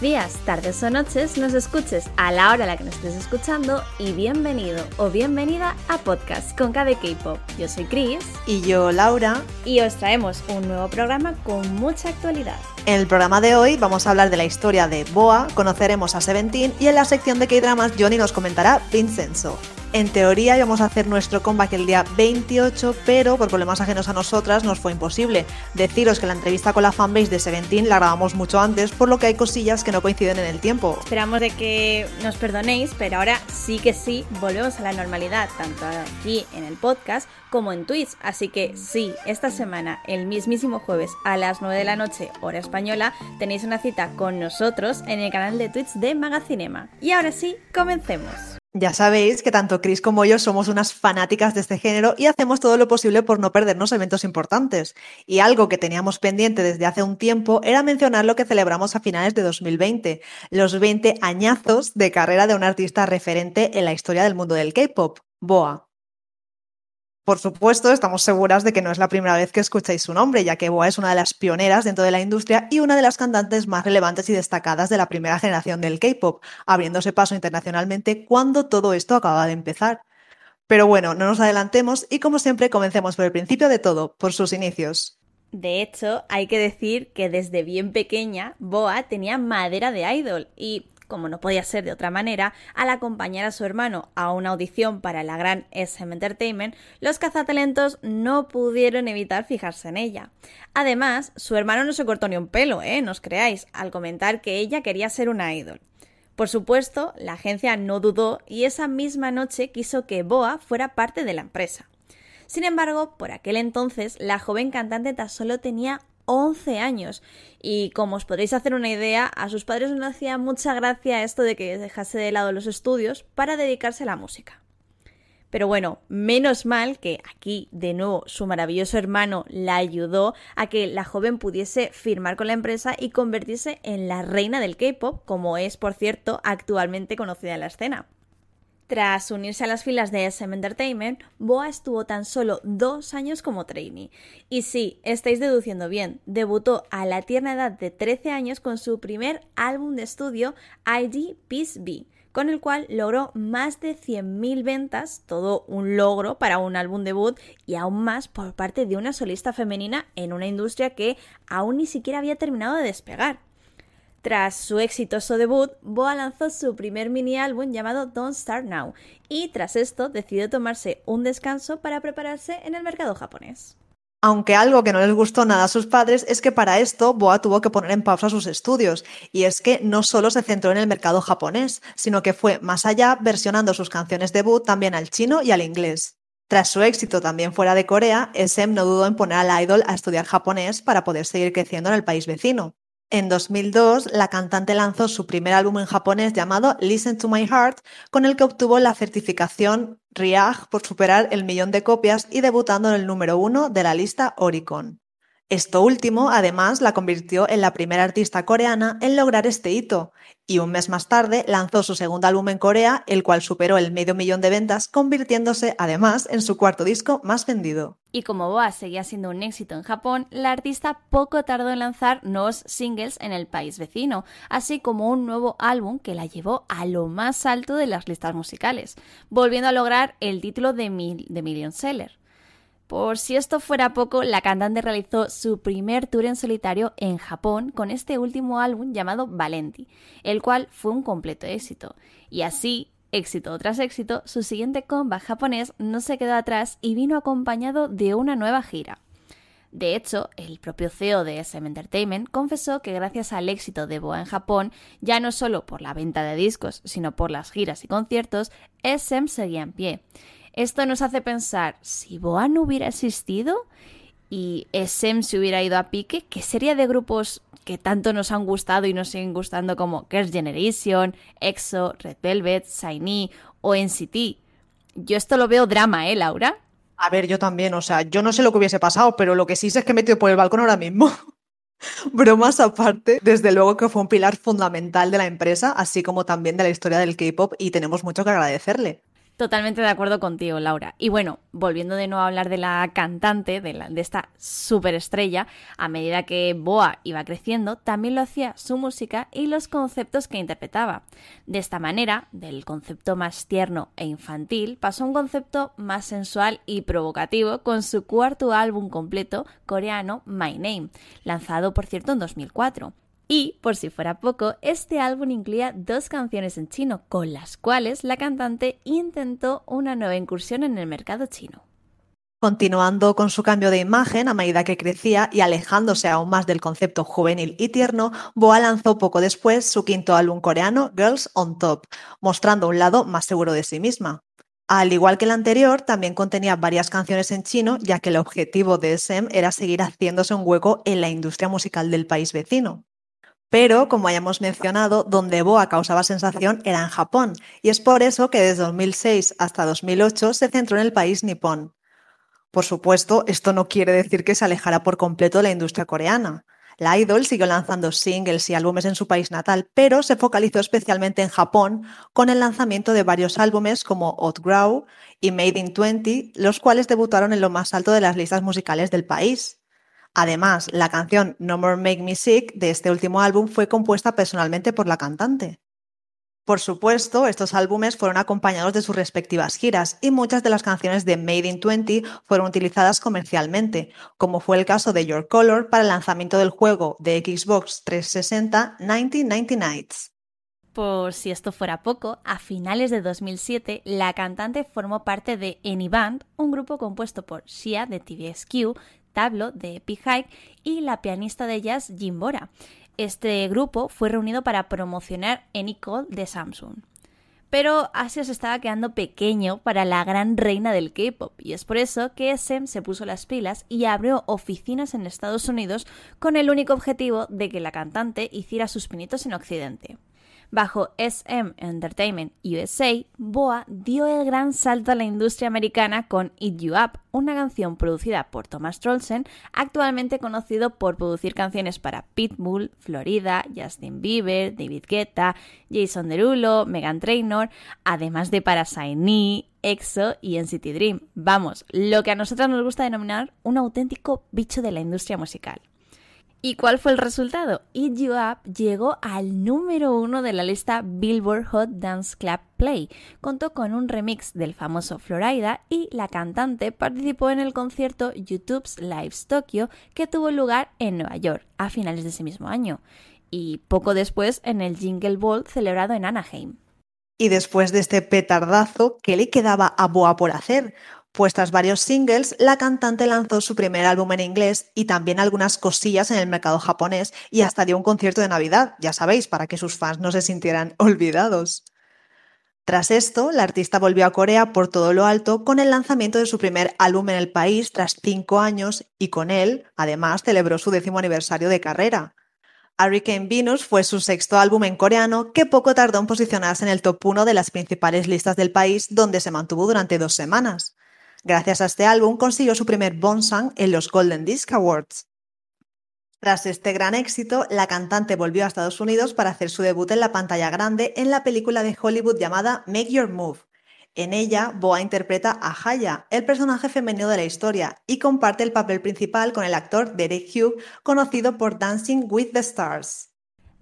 Buenos días, tardes o noches, nos escuches a la hora a la que nos estés escuchando y bienvenido o bienvenida a Podcast con KD K-Pop. Yo soy Chris. Y yo, Laura. Y os traemos un nuevo programa con mucha actualidad. En el programa de hoy vamos a hablar de la historia de Boa, conoceremos a Seventeen y en la sección de K-Dramas Johnny nos comentará Vincenzo. En teoría íbamos a hacer nuestro comeback el día 28, pero por problemas ajenos a nosotras nos fue imposible. Deciros que la entrevista con la fanbase de Seventeen la grabamos mucho antes, por lo que hay cosillas que no coinciden en el tiempo. Esperamos de que nos perdonéis, pero ahora sí que sí volvemos a la normalidad, tanto aquí en el podcast como en Twitch. Así que sí, esta semana, el mismísimo jueves a las 9 de la noche, hora española, tenéis una cita con nosotros en el canal de Twitch de Magacinema. Y ahora sí, comencemos. Ya sabéis que tanto Chris como yo somos unas fanáticas de este género y hacemos todo lo posible por no perdernos eventos importantes. Y algo que teníamos pendiente desde hace un tiempo era mencionar lo que celebramos a finales de 2020, los 20 añazos de carrera de un artista referente en la historia del mundo del K-pop, Boa. Por supuesto, estamos seguras de que no es la primera vez que escucháis su nombre, ya que Boa es una de las pioneras dentro de la industria y una de las cantantes más relevantes y destacadas de la primera generación del K-pop, abriéndose paso internacionalmente cuando todo esto acaba de empezar. Pero bueno, no nos adelantemos y como siempre comencemos por el principio de todo, por sus inicios. De hecho, hay que decir que desde bien pequeña Boa tenía madera de idol y como no podía ser de otra manera, al acompañar a su hermano a una audición para la gran SM Entertainment, los cazatalentos no pudieron evitar fijarse en ella. Además, su hermano no se cortó ni un pelo, ¿eh? No os creáis, al comentar que ella quería ser una idol. Por supuesto, la agencia no dudó y esa misma noche quiso que Boa fuera parte de la empresa. Sin embargo, por aquel entonces, la joven cantante tan solo tenía 11 años. Y como os podréis hacer una idea, a sus padres no hacía mucha gracia esto de que dejase de lado los estudios para dedicarse a la música. Pero bueno, menos mal que aquí de nuevo su maravilloso hermano la ayudó a que la joven pudiese firmar con la empresa y convertirse en la reina del K-Pop, como es por cierto actualmente conocida en la escena. Tras unirse a las filas de SM Entertainment, Boa estuvo tan solo dos años como trainee. Y sí, estáis deduciendo bien, debutó a la tierna edad de 13 años con su primer álbum de estudio, ID Peace Be, con el cual logró más de 100.000 ventas, todo un logro para un álbum debut y aún más por parte de una solista femenina en una industria que aún ni siquiera había terminado de despegar. Tras su exitoso debut, Boa lanzó su primer mini álbum llamado Don't Start Now y tras esto decidió tomarse un descanso para prepararse en el mercado japonés. Aunque algo que no les gustó nada a sus padres es que para esto Boa tuvo que poner en pausa sus estudios, y es que no solo se centró en el mercado japonés, sino que fue más allá versionando sus canciones debut también al chino y al inglés. Tras su éxito también fuera de Corea, SM no dudó en poner al idol a estudiar japonés para poder seguir creciendo en el país vecino. En 2002, la cantante lanzó su primer álbum en japonés llamado Listen to My Heart, con el que obtuvo la certificación RIAG por superar el millón de copias y debutando en el número uno de la lista Oricon. Esto último, además, la convirtió en la primera artista coreana en lograr este hito, y un mes más tarde lanzó su segundo álbum en Corea, el cual superó el medio millón de ventas, convirtiéndose además en su cuarto disco más vendido. Y como Boa seguía siendo un éxito en Japón, la artista poco tardó en lanzar nuevos singles en el país vecino, así como un nuevo álbum que la llevó a lo más alto de las listas musicales, volviendo a lograr el título de, de Million Seller. Por si esto fuera poco, la cantante realizó su primer tour en solitario en Japón con este último álbum llamado Valenti, el cual fue un completo éxito. Y así, éxito tras éxito, su siguiente comeback japonés no se quedó atrás y vino acompañado de una nueva gira. De hecho, el propio CEO de SM Entertainment confesó que gracias al éxito de Boa en Japón, ya no solo por la venta de discos, sino por las giras y conciertos, SM seguía en pie. Esto nos hace pensar, si Boa no hubiera existido y SM se hubiera ido a pique, ¿qué sería de grupos que tanto nos han gustado y nos siguen gustando como Girls' Generation, EXO, Red Velvet, SHINee o NCT? Yo esto lo veo drama, ¿eh, Laura? A ver, yo también, o sea, yo no sé lo que hubiese pasado, pero lo que sí sé es que he metido por el balcón ahora mismo. Bromas aparte, desde luego que fue un pilar fundamental de la empresa, así como también de la historia del K-pop y tenemos mucho que agradecerle. Totalmente de acuerdo contigo, Laura. Y bueno, volviendo de nuevo a hablar de la cantante, de, de esta superestrella, a medida que Boa iba creciendo, también lo hacía su música y los conceptos que interpretaba. De esta manera, del concepto más tierno e infantil, pasó a un concepto más sensual y provocativo con su cuarto álbum completo coreano My Name, lanzado por cierto en 2004. Y, por si fuera poco, este álbum incluía dos canciones en chino, con las cuales la cantante intentó una nueva incursión en el mercado chino. Continuando con su cambio de imagen a medida que crecía y alejándose aún más del concepto juvenil y tierno, Boa lanzó poco después su quinto álbum coreano, Girls on Top, mostrando un lado más seguro de sí misma. Al igual que el anterior, también contenía varias canciones en chino, ya que el objetivo de SM era seguir haciéndose un hueco en la industria musical del país vecino. Pero, como hayamos mencionado, donde Boa causaba sensación era en Japón, y es por eso que desde 2006 hasta 2008 se centró en el país nipón. Por supuesto, esto no quiere decir que se alejara por completo de la industria coreana. La idol siguió lanzando singles y álbumes en su país natal, pero se focalizó especialmente en Japón con el lanzamiento de varios álbumes como Outgrow y Made in 20, los cuales debutaron en lo más alto de las listas musicales del país. Además, la canción No More Make Me Sick de este último álbum fue compuesta personalmente por la cantante. Por supuesto, estos álbumes fueron acompañados de sus respectivas giras y muchas de las canciones de Made in 20 fueron utilizadas comercialmente, como fue el caso de Your Color para el lanzamiento del juego de Xbox 360 1990 Nights. Por si esto fuera poco, a finales de 2007 la cantante formó parte de Any Band, un grupo compuesto por Shia de TVSQ, De Epic Hike y la pianista de jazz Jim Bora. Este grupo fue reunido para promocionar Anycall de Samsung. Pero Asia se estaba quedando pequeño para la gran reina del K-pop y es por eso que SM se puso las pilas y abrió oficinas en Estados Unidos con el único objetivo de que la cantante hiciera sus pinitos en Occidente. Bajo SM Entertainment USA, Boa dio el gran salto a la industria americana con Eat You Up, una canción producida por Thomas Trollsen, actualmente conocido por producir canciones para Pitbull, Florida, Justin Bieber, David Guetta, Jason Derulo, Megan Trainor, además de para Shiny, EXO y NCT Dream. Vamos, lo que a nosotros nos gusta denominar un auténtico bicho de la industria musical. ¿Y cuál fue el resultado? Eat You Up llegó al número uno de la lista Billboard Hot Dance Club Play. Contó con un remix del famoso Florida y la cantante participó en el concierto YouTube's Lives Tokyo que tuvo lugar en Nueva York a finales de ese mismo año y poco después en el Jingle Ball celebrado en Anaheim. Y después de este petardazo, ¿qué le quedaba a Boa por hacer? Pues tras varios singles, la cantante lanzó su primer álbum en inglés y también algunas cosillas en el mercado japonés y hasta dio un concierto de Navidad, ya sabéis, para que sus fans no se sintieran olvidados. Tras esto, la artista volvió a Corea por todo lo alto con el lanzamiento de su primer álbum en el país tras cinco años y con él, además, celebró su décimo aniversario de carrera. Hurricane Venus fue su sexto álbum en coreano que poco tardó en posicionarse en el top 1 de las principales listas del país donde se mantuvo durante dos semanas. Gracias a este álbum consiguió su primer Bonsang en los Golden Disc Awards. Tras este gran éxito, la cantante volvió a Estados Unidos para hacer su debut en la pantalla grande en la película de Hollywood llamada Make Your Move. En ella, Boa interpreta a Haya, el personaje femenino de la historia, y comparte el papel principal con el actor Derek Hugh, conocido por Dancing with the Stars.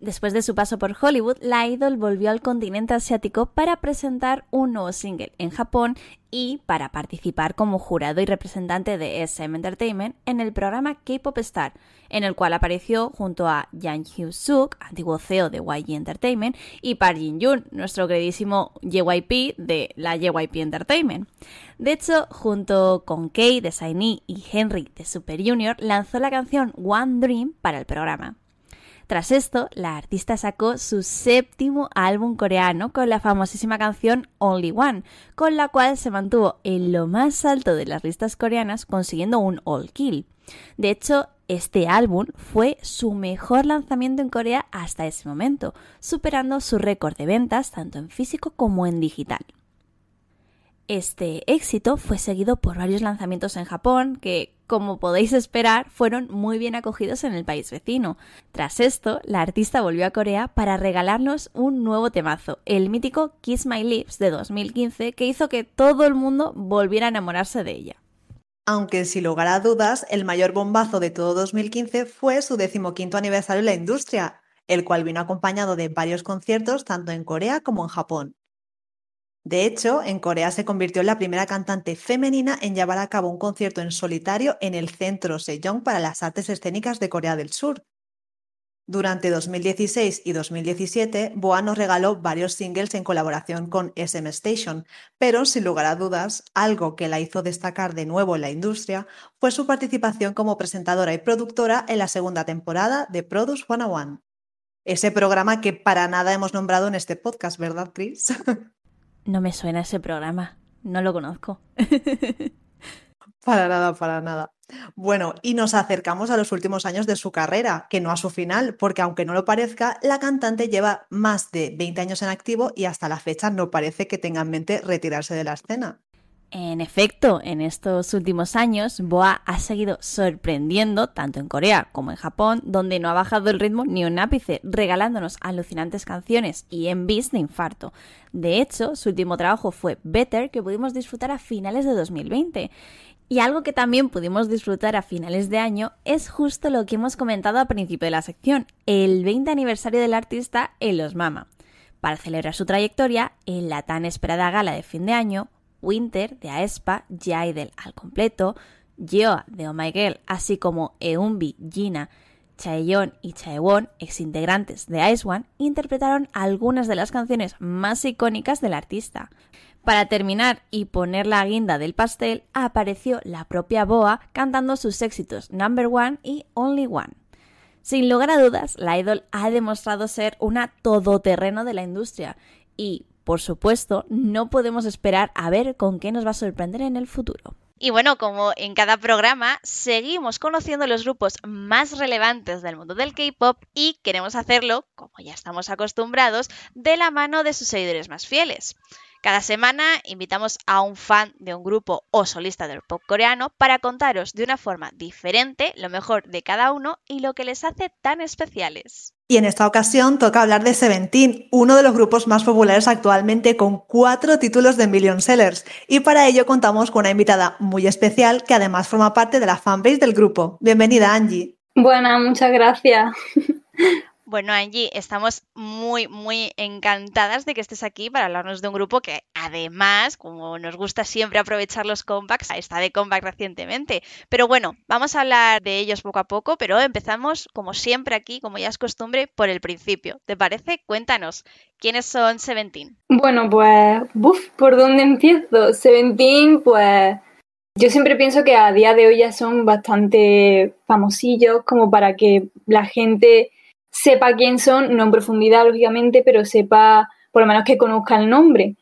Después de su paso por Hollywood, la idol volvió al continente asiático para presentar un nuevo single en Japón y para participar como jurado y representante de SM Entertainment en el programa K-Pop Star, en el cual apareció junto a Yang Hyo-suk, antiguo CEO de YG Entertainment, y Park Jin-yoon, nuestro queridísimo JYP de la JYP Entertainment. De hecho, junto con Kay de SHINee y Henry de Super Junior, lanzó la canción One Dream para el programa. Tras esto, la artista sacó su séptimo álbum coreano con la famosísima canción Only One, con la cual se mantuvo en lo más alto de las listas coreanas consiguiendo un All Kill. De hecho, este álbum fue su mejor lanzamiento en Corea hasta ese momento, superando su récord de ventas tanto en físico como en digital. Este éxito fue seguido por varios lanzamientos en Japón que, como podéis esperar, fueron muy bien acogidos en el país vecino. Tras esto, la artista volvió a Corea para regalarnos un nuevo temazo, el mítico Kiss My Lips de 2015, que hizo que todo el mundo volviera a enamorarse de ella. Aunque sin lugar a dudas, el mayor bombazo de todo 2015 fue su decimoquinto aniversario en la industria, el cual vino acompañado de varios conciertos tanto en Corea como en Japón. De hecho, en Corea se convirtió en la primera cantante femenina en llevar a cabo un concierto en solitario en el Centro Sejong para las Artes Escénicas de Corea del Sur. Durante 2016 y 2017, Boa nos regaló varios singles en colaboración con SM Station, pero sin lugar a dudas, algo que la hizo destacar de nuevo en la industria fue su participación como presentadora y productora en la segunda temporada de Produce 101. Ese programa que para nada hemos nombrado en este podcast, ¿verdad, Chris? No me suena ese programa, no lo conozco. para nada, para nada. Bueno, y nos acercamos a los últimos años de su carrera, que no a su final, porque aunque no lo parezca, la cantante lleva más de 20 años en activo y hasta la fecha no parece que tenga en mente retirarse de la escena. En efecto, en estos últimos años, Boa ha seguido sorprendiendo tanto en Corea como en Japón, donde no ha bajado el ritmo ni un ápice, regalándonos alucinantes canciones y envíos de infarto. De hecho, su último trabajo fue Better, que pudimos disfrutar a finales de 2020. Y algo que también pudimos disfrutar a finales de año es justo lo que hemos comentado al principio de la sección, el 20 aniversario del artista en Los Mama. Para celebrar su trayectoria, en la tan esperada gala de fin de año, Winter de Aespa, Jaidel al completo, Yeoa de Oh My Girl, así como Eunbi, Gina, Chaeyeon y Chaewon, exintegrantes de Ice One, interpretaron algunas de las canciones más icónicas del artista. Para terminar y poner la guinda del pastel, apareció la propia Boa cantando sus éxitos Number One y Only One. Sin lugar a dudas, la idol ha demostrado ser una todoterreno de la industria y, por supuesto, no podemos esperar a ver con qué nos va a sorprender en el futuro. Y bueno, como en cada programa, seguimos conociendo los grupos más relevantes del mundo del K-Pop y queremos hacerlo, como ya estamos acostumbrados, de la mano de sus seguidores más fieles. Cada semana invitamos a un fan de un grupo o solista del pop coreano para contaros de una forma diferente lo mejor de cada uno y lo que les hace tan especiales. Y en esta ocasión toca hablar de Seventeen, uno de los grupos más populares actualmente con cuatro títulos de Million Sellers. Y para ello contamos con una invitada muy especial que además forma parte de la fanbase del grupo. Bienvenida, Angie. Buena, muchas gracias. Bueno, Angie, estamos muy, muy encantadas de que estés aquí para hablarnos de un grupo que además, como nos gusta siempre aprovechar los compacts, está de compact recientemente. Pero bueno, vamos a hablar de ellos poco a poco, pero empezamos, como siempre aquí, como ya es costumbre, por el principio. ¿Te parece? Cuéntanos, ¿quiénes son Seventeen? Bueno, pues, buf, ¿por dónde empiezo? Seventeen, pues... Yo siempre pienso que a día de hoy ya son bastante famosillos como para que la gente sepa quién son, no en profundidad, lógicamente, pero sepa por lo menos que conozca el nombre.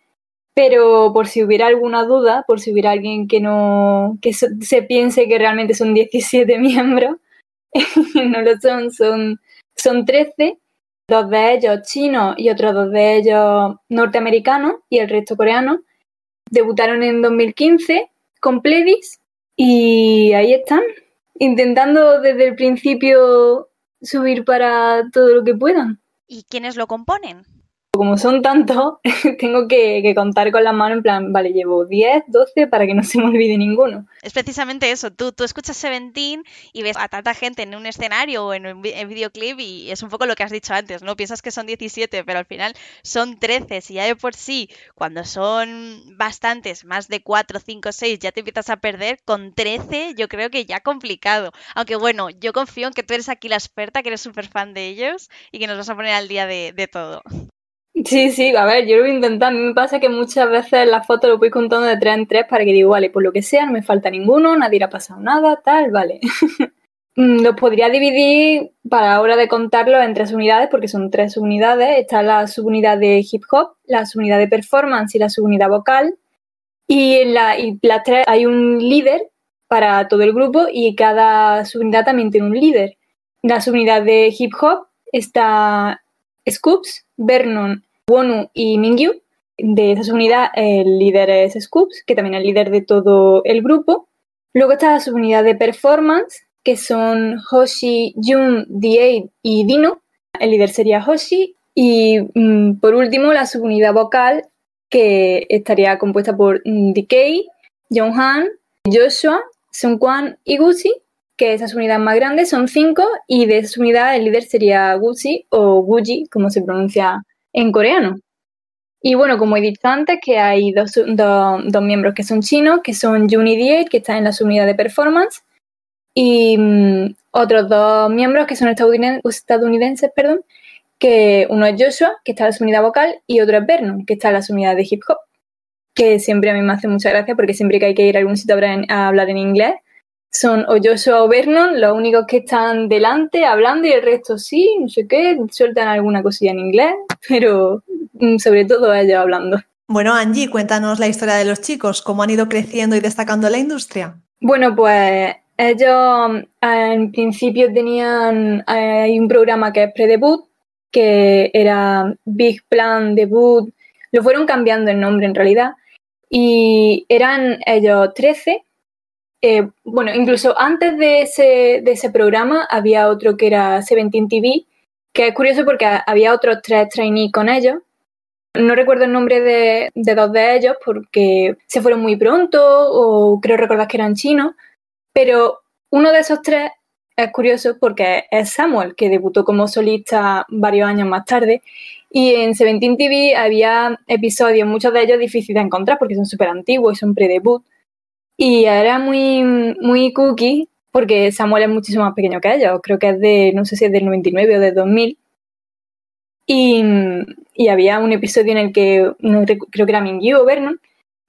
Pero por si hubiera alguna duda, por si hubiera alguien que no que se piense que realmente son 17 miembros, no lo son, son, son 13, dos de ellos chinos y otros dos de ellos norteamericanos y el resto coreanos. Debutaron en 2015 con Pledis y ahí están, intentando desde el principio subir para todo lo que puedan. ¿Y quiénes lo componen? Como son tantos, tengo que, contar con la mano en plan, vale, llevo 10, 12 para que no se me olvide ninguno. Es precisamente eso, tú, tú escuchas Seventeen y ves a tanta gente en un escenario o en un videoclip y es un poco lo que has dicho antes, ¿no? Piensas que son 17, pero al final son 13. Si ya de por sí, cuando son bastantes, más de 4, 5, 6, ya te empiezas a perder, con 13 yo creo que ya complicado. Aunque bueno, yo confío en que tú eres aquí la experta, que eres súper fan de ellos y que nos vas a poner al día de, de todo. Sí, sí, a ver, yo lo voy a mí me pasa que muchas veces las fotos lo voy contando de tres en tres para que digo, vale, por lo que sea, no me falta ninguno, nadie le ha pasado nada, tal, vale. Mm, los podría dividir para hora de contarlo en tres unidades, porque son tres unidades. Está la subunidad de hip hop, la subunidad de performance y la subunidad vocal. Y en la, y las tres hay un líder para todo el grupo y cada subunidad también tiene un líder. La subunidad de hip hop está Scoops, Vernon, Wonu y Mingyu. de esa subunidad el líder es Scoops, que también es el líder de todo el grupo. Luego está la subunidad de performance, que son Hoshi, Jun, D8 y Dino. El líder sería Hoshi. Y mm, por último, la subunidad vocal, que estaría compuesta por mm, DK, Han, Joshua, Kwan y Gucci, que esas unidades más grandes son cinco, y de esa unidad el líder sería Gucci o Guji, como se pronuncia en coreano. Y bueno, como he dicho antes, que hay dos, dos, miembros que son chinos, que son Juni 18, que está en la subunidad de performance, y mm, otros dos miembros que son estadounidenses, perdón, que uno es Joshua, que está en la subunidad vocal, y otro es Vernon, que está en la subunidad de hip hop, que siempre a mí me hace mucha gracia porque siempre que hay que ir a algún sitio a hablar en inglés, son o Joshua o Vernon los únicos que están delante hablando y el resto sí, no sé qué, sueltan alguna cosilla en inglés, pero mm, sobre todo ellos hablando. Bueno, Angie, cuéntanos la historia de los chicos, cómo han ido creciendo y destacando en la industria. Bueno, pues ellos en principio tenían hay un programa que es pre-debut, que era Big Plan Debut, lo fueron cambiando el nombre en realidad, y eran ellos 13 eh, bueno, incluso antes de ese, programa había otro que era Seventeen TV, que es curioso porque había otros tres trainees con ellos. No recuerdo el nombre de, dos de ellos porque se fueron muy pronto o creo recordar que eran chinos, pero uno de esos tres es curioso porque es Samuel, que debutó como solista varios años más tarde. Y en Seventeen TV había episodios, muchos de ellos difíciles de encontrar porque son súper antiguos y son pre-debut. Y era muy, muy cookie porque Samuel es muchísimo más pequeño que ellos. Creo que es de, no sé si es del 99 o del 2000. Y, y había un episodio en el que, creo que era Mingyu o Vernon,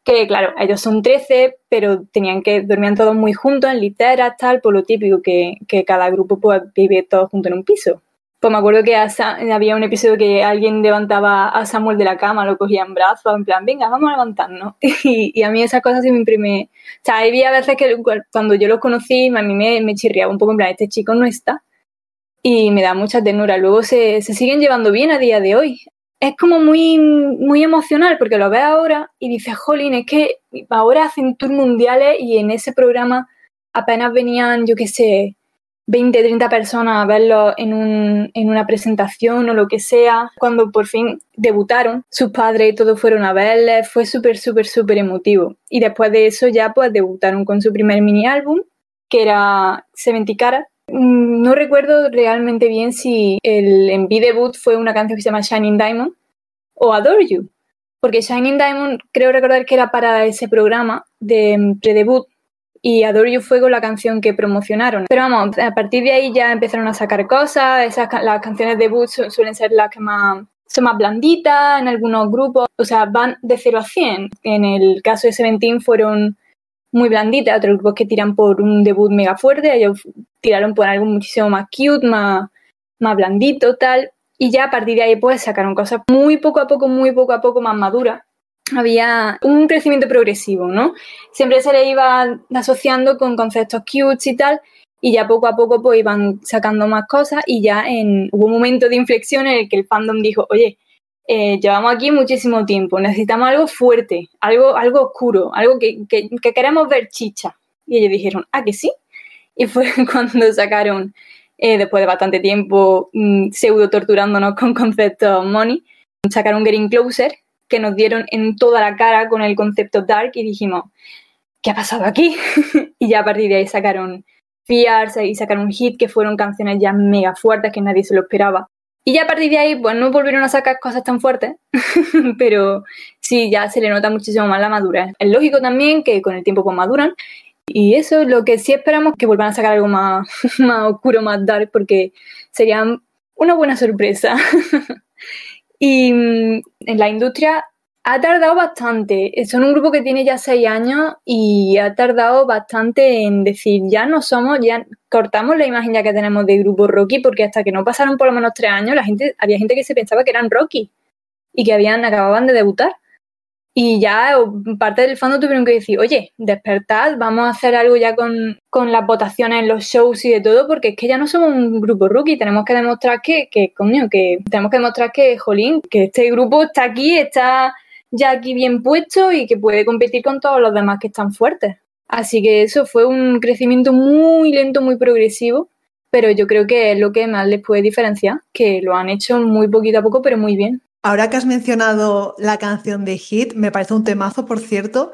que claro, ellos son 13, pero tenían que, dormían todos muy juntos en literas, tal, por lo típico que, que cada grupo pues, vive todos juntos en un piso. Pues me acuerdo que había un episodio que alguien levantaba a Samuel de la cama, lo cogía en brazos, en plan, venga, vamos a levantarnos. Y, a mí esas cosas sí me. O sea, había veces que cuando yo los conocí, a mí me, me chirriaba un poco, en plan, este chico no está. Y me da mucha ternura. Luego se, se siguen llevando bien a día de hoy. Es como muy, muy emocional porque lo ves ahora y dices, jolín, es que ahora hacen tours mundiales y en ese programa apenas venían, yo qué sé, 20, 30 personas a verlo en, un, en una presentación o lo que sea. Cuando por fin debutaron, sus padres y todos fueron a verles, fue súper, súper, súper emotivo. Y después de eso ya pues debutaron con su primer mini álbum, que era Seventy Carat. Mm, no recuerdo realmente bien si el MV debut fue una canción que se llama Shining Diamond o Adore You, porque Shining Diamond creo recordar que era para ese programa de pre-debut y Adore You fue la canción que promocionaron. Pero vamos, a partir de ahí ya empezaron a sacar cosas, esas, las canciones de debut suelen ser las que más son más blanditas en algunos grupos, o sea, van de 0 a 100. En el caso de Seventeen fueron muy blanditas, otros grupos que tiran por un debut mega fuerte, ellos tiraron por algo muchísimo más cute, más, más blandito, tal, y ya a partir de ahí pues sacaron cosas muy poco a poco, muy poco a poco más maduras había un crecimiento progresivo, ¿no? Siempre se le iba asociando con conceptos cute y tal, y ya poco a poco pues iban sacando más cosas y ya en, hubo un momento de inflexión en el que el fandom dijo, oye, eh, llevamos aquí muchísimo tiempo, necesitamos algo fuerte, algo, algo oscuro, algo que, queremos ver chicha. Y ellos dijeron, ah, que sí. Y fue cuando sacaron, eh, después de bastante tiempo mm, pseudo torturándonos con conceptos money, sacaron Getting Closer, que nos dieron en toda la cara con el concepto dark y dijimos, ¿qué ha pasado aquí? y ya a partir de ahí sacaron Fears y sacaron Hit, que fueron canciones ya mega fuertes que nadie se lo esperaba. Y ya a partir de ahí, pues no volvieron a sacar cosas tan fuertes, pero sí, ya se le nota muchísimo más la madurez. Es lógico también que con el tiempo pues maduran. Y eso es lo que sí esperamos que vuelvan a sacar algo más, más oscuro, más dark, porque sería una buena sorpresa. Y mm, en la industria ha tardado bastante. Son un grupo que tiene ya seis años y ha tardado bastante en decir, ya no somos, ya cortamos la imagen ya que tenemos de grupo Rocky, porque hasta que no pasaron por lo menos tres años, la gente, había gente que se pensaba que eran Rocky y que habían, acababan de debutar. Y ya parte del fondo tuvieron que decir, oye, despertad, vamos a hacer algo ya con, con, las votaciones en los shows y de todo, porque es que ya no somos un grupo rookie, tenemos que demostrar que, que coño, que tenemos que demostrar que, jolín, que este grupo está aquí, está ya aquí bien puesto y que puede competir con todos los demás que están fuertes. Así que eso fue un crecimiento muy lento, muy progresivo, pero yo creo que es lo que más les puede diferenciar, que lo han hecho muy poquito a poco, pero muy bien. Ahora que has mencionado la canción de Hit, me parece un temazo, por cierto,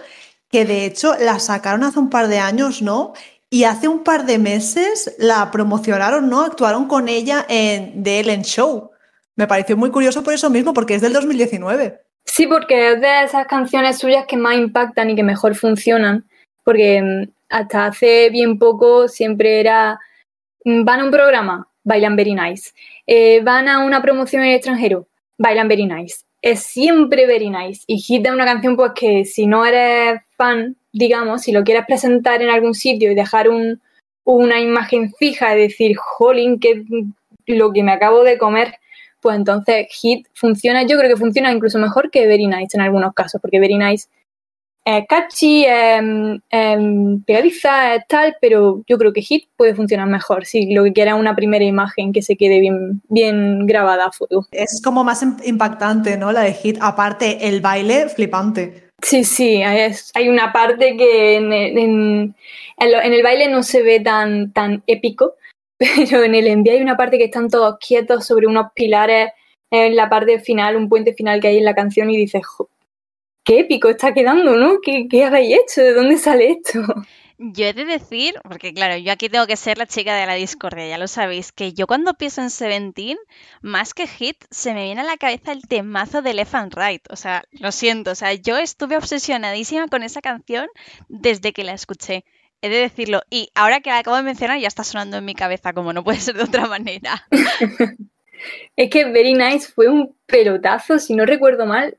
que de hecho la sacaron hace un par de años, ¿no? Y hace un par de meses la promocionaron, ¿no? Actuaron con ella en The Ellen Show. Me pareció muy curioso por eso mismo, porque es del 2019. Sí, porque es de esas canciones suyas que más impactan y que mejor funcionan. Porque mm, hasta hace bien poco siempre era, mm, van a un programa, bailan very nice. Eh, van a una promoción en el extranjero, bailan very nice. Es siempre very nice. Y Hit es una canción pues que si no eres fan, digamos, si lo quieres presentar en algún sitio y dejar un, una imagen fija y decir, jolín, que lo que me acabo de comer, pues entonces Hit funciona, yo creo que funciona incluso mejor que Very Nice en algunos casos, porque Very Nice es catchy, es, pegadiza, es tal, pero yo creo que Hit puede funcionar mejor si lo que quiera es una primera imagen que se quede bien, bien grabada a fuego. Es como más impactante, ¿no? La de Hit, aparte el baile flipante. Sí, sí, hay una parte que en, en, el baile no se ve tan, tan épico, pero en el envío hay una parte que están todos quietos sobre unos pilares en la parte final, un puente final que hay en la canción y dices, qué épico está quedando, ¿no? ¿Qué, ¿Qué, habéis hecho? ¿De dónde sale esto? Yo he de decir, porque claro, yo aquí tengo que ser la chica de la discordia, ya lo sabéis, que yo cuando pienso en Seventeen, más que hit, se me viene a la cabeza el temazo de and Right. O sea, lo siento, o sea, yo estuve obsesionadísima con esa canción desde que la escuché. He de decirlo. Y ahora que la acabo de mencionar, ya está sonando en mi cabeza, como no puede ser de otra manera. es que Very Nice fue un pelotazo, si no recuerdo mal.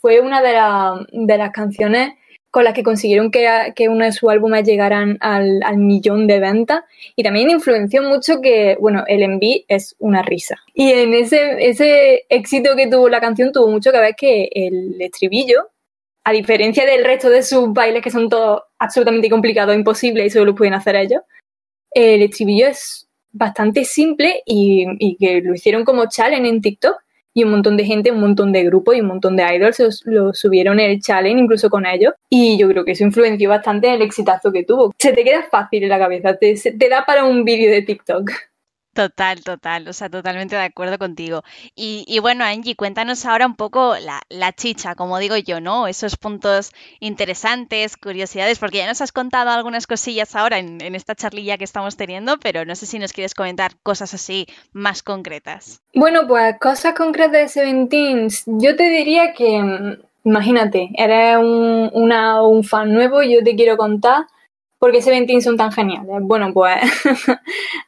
Fue una de, de las canciones con las que consiguieron que, que uno de sus álbumes llegaran al, al, millón de ventas y también influenció mucho que, bueno, el enví es una risa. Y en ese, ese éxito que tuvo la canción tuvo mucho que ver que el estribillo, a diferencia del resto de sus bailes que son todos absolutamente complicados, imposibles y solo lo pueden hacer ellos, el estribillo es bastante simple y, y que lo hicieron como challenge en TikTok y un montón de gente, un montón de grupos y un montón de idols lo subieron el challenge incluso con ellos y yo creo que eso influenció bastante en el exitazo que tuvo. Se te queda fácil en la cabeza, te, te da para un vídeo de TikTok. Total, total, o sea, totalmente de acuerdo contigo. Y, bueno, Angie, cuéntanos ahora un poco la, chicha, como digo yo, ¿no? Esos puntos interesantes, curiosidades, porque ya nos has contado algunas cosillas ahora en, esta charlilla que estamos teniendo, pero no sé si nos quieres comentar cosas así más concretas. Bueno, pues cosas concretas de Seventeen, yo te diría que, mm, imagínate, eres un, una, un fan nuevo y yo te quiero contar porque Seventeen son tan geniales? Bueno, pues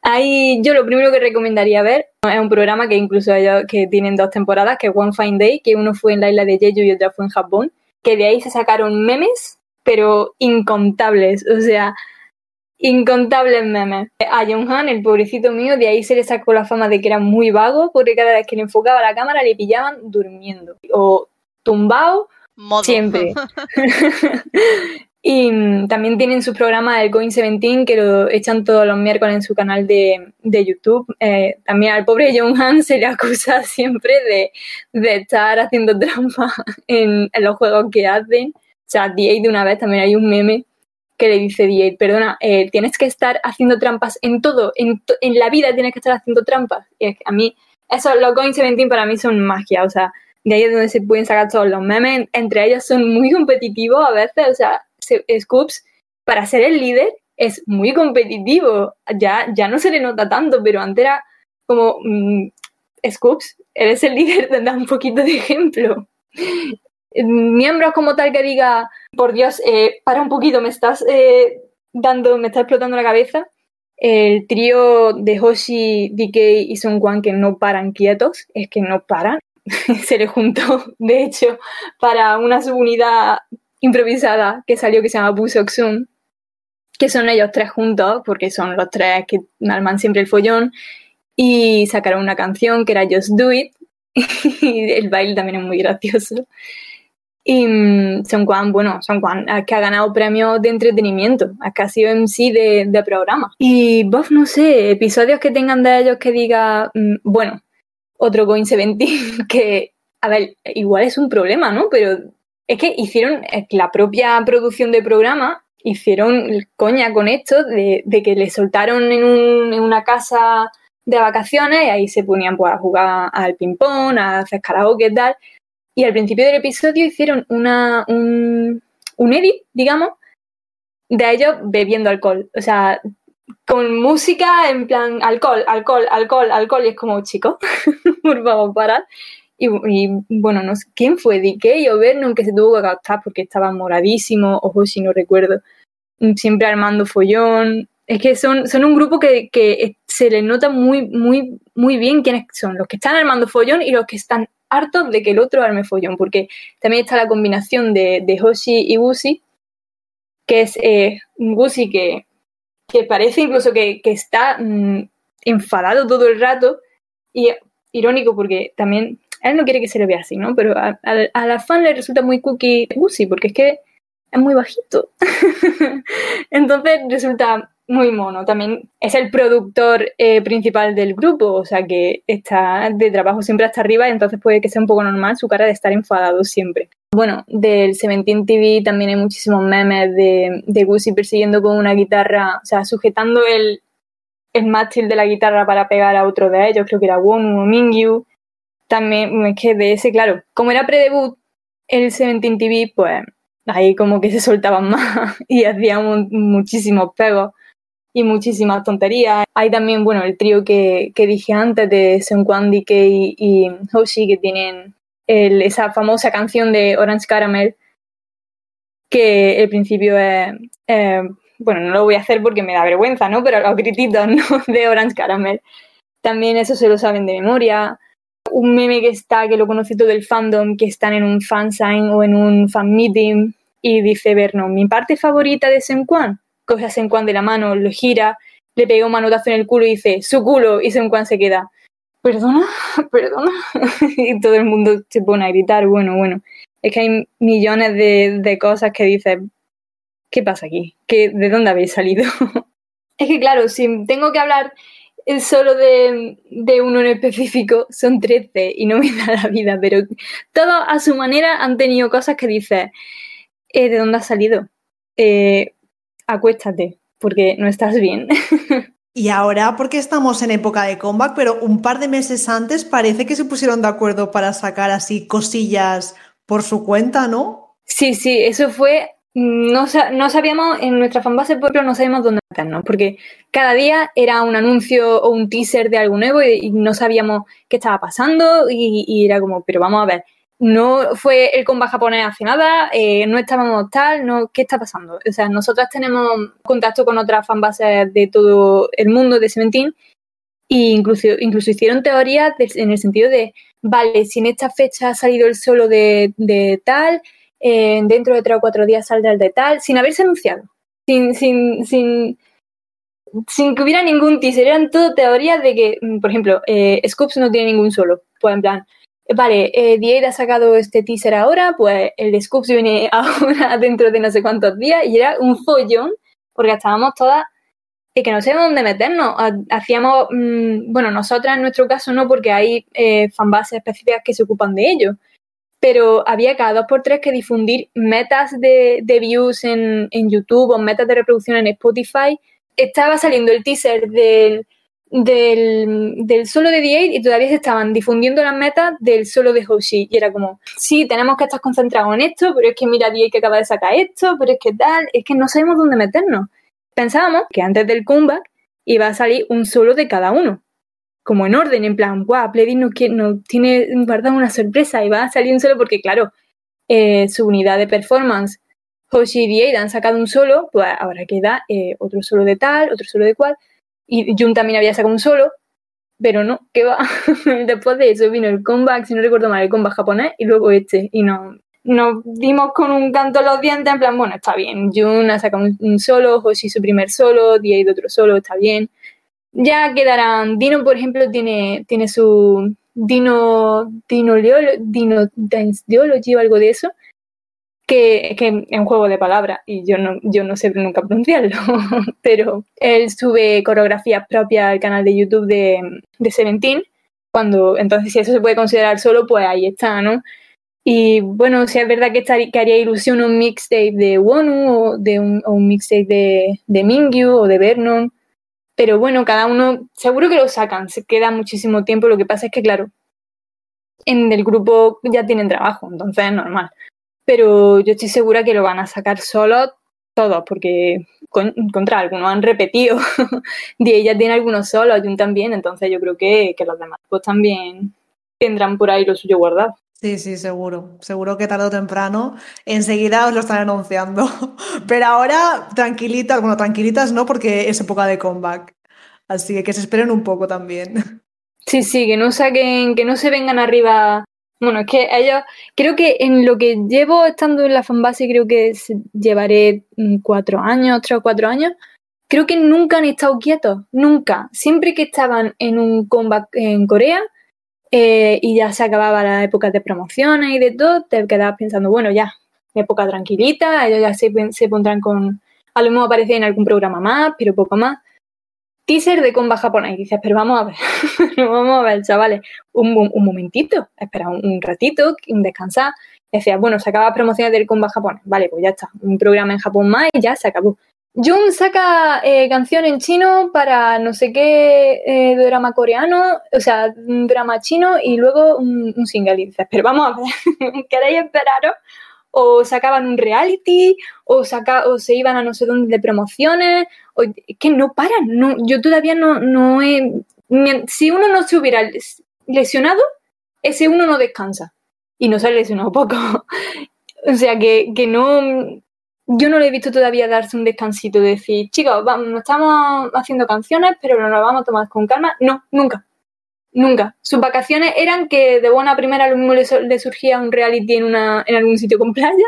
ahí yo lo primero que recomendaría ver es un programa que incluso ellos que tienen dos temporadas, que es One Fine Day, que uno fue en la isla de Jeju y otro fue en Japón, que de ahí se sacaron memes, pero incontables, o sea, incontables memes. A Han, el pobrecito mío, de ahí se le sacó la fama de que era muy vago, porque cada vez que le enfocaba la cámara le pillaban durmiendo o tumbado siempre. Y mm, también tienen su programa del Going 17 que lo echan todos los miércoles en su canal de, de YouTube. Eh, también al pobre John se le acusa siempre de, de estar haciendo trampa en, en, los juegos que hacen. O sea, D8 de una vez también hay un meme que le dice D8, perdona, eh, tienes que estar haciendo trampas en todo, en, en, la vida tienes que estar haciendo trampas. Y es que a mí, eso, los Going 17 para mí son magia, o sea, de ahí es donde se pueden sacar todos los memes. Entre ellos son muy competitivos a veces, o sea, Scoops, para ser el líder, es muy competitivo. Ya, ya no se le nota tanto, pero antes era como, mmm, Scoops, eres el líder, te da un poquito de ejemplo. Miembros como tal que diga, por Dios, eh, para un poquito, me estás eh, dando, me está explotando la cabeza. El trío de Hoshi, DK y Son Kwan que no paran quietos, es que no paran. se le juntó, de hecho, para una subunidad improvisada que salió que se llama Busoxum, que son ellos tres juntos, porque son los tres que arman siempre el follón, y sacaron una canción que era Just Do It, y el baile también es muy gracioso. Y mm, Son Juan, bueno, Son Juan, que ha ganado premios de entretenimiento, es que ha sido MC de, de programa. Y vos, no sé, episodios que tengan de ellos que diga, mm, bueno, otro Going 17, que, a ver, igual es un problema, ¿no? Pero es que hicieron eh, la propia producción del programa, hicieron coña con esto de, que le soltaron en, una casa de vacaciones y ahí se ponían pues, a jugar al ping-pong, a hacer karaoke y tal. Y al principio del episodio hicieron una, un, un edit, digamos, de ellos bebiendo alcohol. O sea, con música en plan alcohol, alcohol, alcohol, alcohol. Y es como, chicos, por favor, parar. Y, bueno, no sé quién fue, DK o Vernon, que se tuvo que gastar porque estaba moradísimo, ojo si no recuerdo, siempre armando follón. Es que son, son un grupo que, que se les nota muy, muy, muy bien quiénes son, los que están armando follón y los que están hartos de que el otro arme follón, porque también está la combinación de, de y Busi, que es eh, un Busi que, que parece incluso que, que está mm, enfadado todo el rato. Y irónico porque también él no quiere que se le vea así, ¿no? Pero a, la fan le resulta muy cookie Busi porque es que es muy bajito. Entonces resulta muy mono. También es el productor eh, principal del grupo, o sea que está de trabajo siempre hasta arriba, entonces puede que sea un poco normal su cara de estar enfadado siempre. Bueno, del Seventeen TV también hay muchísimos memes de, de Gucci persiguiendo con una guitarra, o sea, sujetando el, el mástil de la guitarra para pegar a otro de ellos, creo que era Wonu o Mingyu. También es que de ese, claro, como era pre-debut el Seventeen TV, pues ahí como que se soltaban más y hacían muchísimos pegos y muchísimas tonterías. Hay también, bueno, el trío que, que dije antes de Seungkwan, DK y, y Hoshi que tienen esa famosa canción de Orange Caramel que el principio es, bueno, no lo voy a hacer porque me da vergüenza, ¿no? Pero los grititos. De Orange Caramel. También eso se lo saben de memoria. Un meme que está, que lo conoce todo el fandom, que están en un fansign o en un fan meeting y dice Vernon, mi parte favorita de Seungkwan coge a Senkwan de la mano, lo gira, le pega un manotazo en el culo y dice, su culo, y Senkwan se queda, perdona, perdona, y todo el mundo se pone a gritar, bueno, bueno, es que hay millones de, cosas que dices, ¿qué pasa aquí? ¿Qué, ¿De dónde habéis salido? es que claro, si tengo que hablar solo de, uno en específico, son 13 y no me da la vida, pero todos a su manera han tenido cosas que dices, eh, ¿de dónde has salido? Eh, acuéstate, porque no estás bien. Y ahora, porque estamos en época de comeback, pero un par de meses antes parece que se pusieron de acuerdo para sacar así cosillas por su cuenta, ¿no? Sí, sí, eso fue. No, no sabíamos, en nuestra fanbase pero no sabíamos dónde meternos, porque cada día era un anuncio o un teaser de algo nuevo y, no sabíamos qué estaba pasando y, era como, pero vamos a ver, no fue el comba japonés hace nada, eh, no estábamos tal, no, ¿qué está pasando? O sea, nosotras tenemos contacto con otras fanbases de todo el mundo de Seventeen e incluso, incluso hicieron teorías en el sentido de, vale, si en esta fecha ha salido el solo de, tal, eh, dentro de tres o cuatro días saldrá el de tal, sin haberse anunciado, sin, sin, sin, sin que hubiera ningún teaser, eran todo teorías de que, por ejemplo, eh, Scoops no tiene ningún solo, pues en plan, vale, eh, ha sacado este teaser ahora, pues el de Scoops viene ahora dentro de no sé cuántos días y era un follón porque estábamos todas y que no sé dónde meternos. Hacíamos, mm, bueno, nosotras en nuestro caso no, porque hay eh, fanbases específicas que se ocupan de ello, pero había cada dos por tres que difundir metas de, views en, YouTube o metas de reproducción en Spotify. Estaba saliendo el teaser del del, solo de D8 y todavía se estaban difundiendo las metas del solo de Hoshi. Y era como, sí, tenemos que estar concentrados en esto, pero es que mira D8 que acaba de sacar esto, pero es que tal, es que no sabemos dónde meternos. Pensábamos que antes del comeback iba a salir un solo de cada uno. Como en orden, en plan, guau, Pledis nos, no tiene guardado una sorpresa y va a salir un solo porque, claro, eh, su unidad de performance, Hoshi y D8 han sacado un solo, pues ahora queda eh, otro solo de tal, otro solo de cual. Y Jun también había sacado un solo, pero no, que va. Después de eso vino el comeback, si no recuerdo mal, el comeback japonés y luego este. Y no, nos dimos con un canto en los dientes, en plan, bueno, está bien. Jun ha sacado un, solo, Hoshi su primer solo, Diei otro solo, está bien. Ya quedarán. Dino, por ejemplo, tiene, tiene su Dino, Dino, Dino Dance o algo de eso que, que es un juego de palabras y yo no, yo no sé nunca pronunciarlo, pero él sube coreografías propias al canal de YouTube de, de Seventeen, cuando, entonces si eso se puede considerar solo, pues ahí está, ¿no? Y bueno, si es verdad que, que haría ilusión un mixtape de Wonu o, de un, un mixtape de, de Mingyu o de Vernon. Pero bueno, cada uno, seguro que lo sacan, se queda muchísimo tiempo. Lo que pasa es que, claro, en el grupo ya tienen trabajo, entonces es normal. Pero yo estoy segura que lo van a sacar solo todos, porque contra algunos han repetido. y ella tiene algunos solos, Jun también, entonces yo creo que, que los demás pues también tendrán por ahí lo suyo guardado. Sí, sí, seguro. Seguro que tarde o temprano enseguida os lo están anunciando. Pero ahora tranquilitas, bueno, tranquilitas no, porque es época de comeback. Así que que se esperen un poco también. Sí, sí, que no saquen, que no se vengan arriba. Bueno, es que ellos, creo que en lo que llevo estando en la fanbase, creo que llevaré mm, cuatro años, tres o cuatro años, creo que nunca han estado quietos, nunca. Siempre que estaban en un comeback en Corea, eh, y ya se acababa la época de promociones y de todo, te quedabas pensando, bueno, ya, época tranquilita, ellos ya se, se pondrán con, a lo mejor aparece en algún programa más, pero poco más. Teaser de comba japonés. Y dices, pero vamos a ver, vamos a ver, chavales, un, un momentito, espera un, ratito, un descansar. Decía, bueno, se acaba promociones del comba japonés. Vale, pues ya está, un programa en Japón más y ya se acabó. Jung saca eh, canción en chino para no sé qué eh, drama coreano, o sea, un drama chino y luego un, single. Y pero vamos a ver, ¿queréis esperaros? O sacaban un reality, o, saca, o se iban a no sé dónde de promociones, o, que no paran. No, yo todavía no, no he. Si uno no se hubiera lesionado, ese uno no descansa. Y no se ha lesionado poco. o sea que, que no yo no le he visto todavía darse un descansito, de decir, chicos, vamos, estamos haciendo canciones, pero no nos vamos a tomar con calma. No, nunca. Nunca. Sus vacaciones eran que de buena primera lo mismo le, surgía un reality en, una, en algún sitio con playa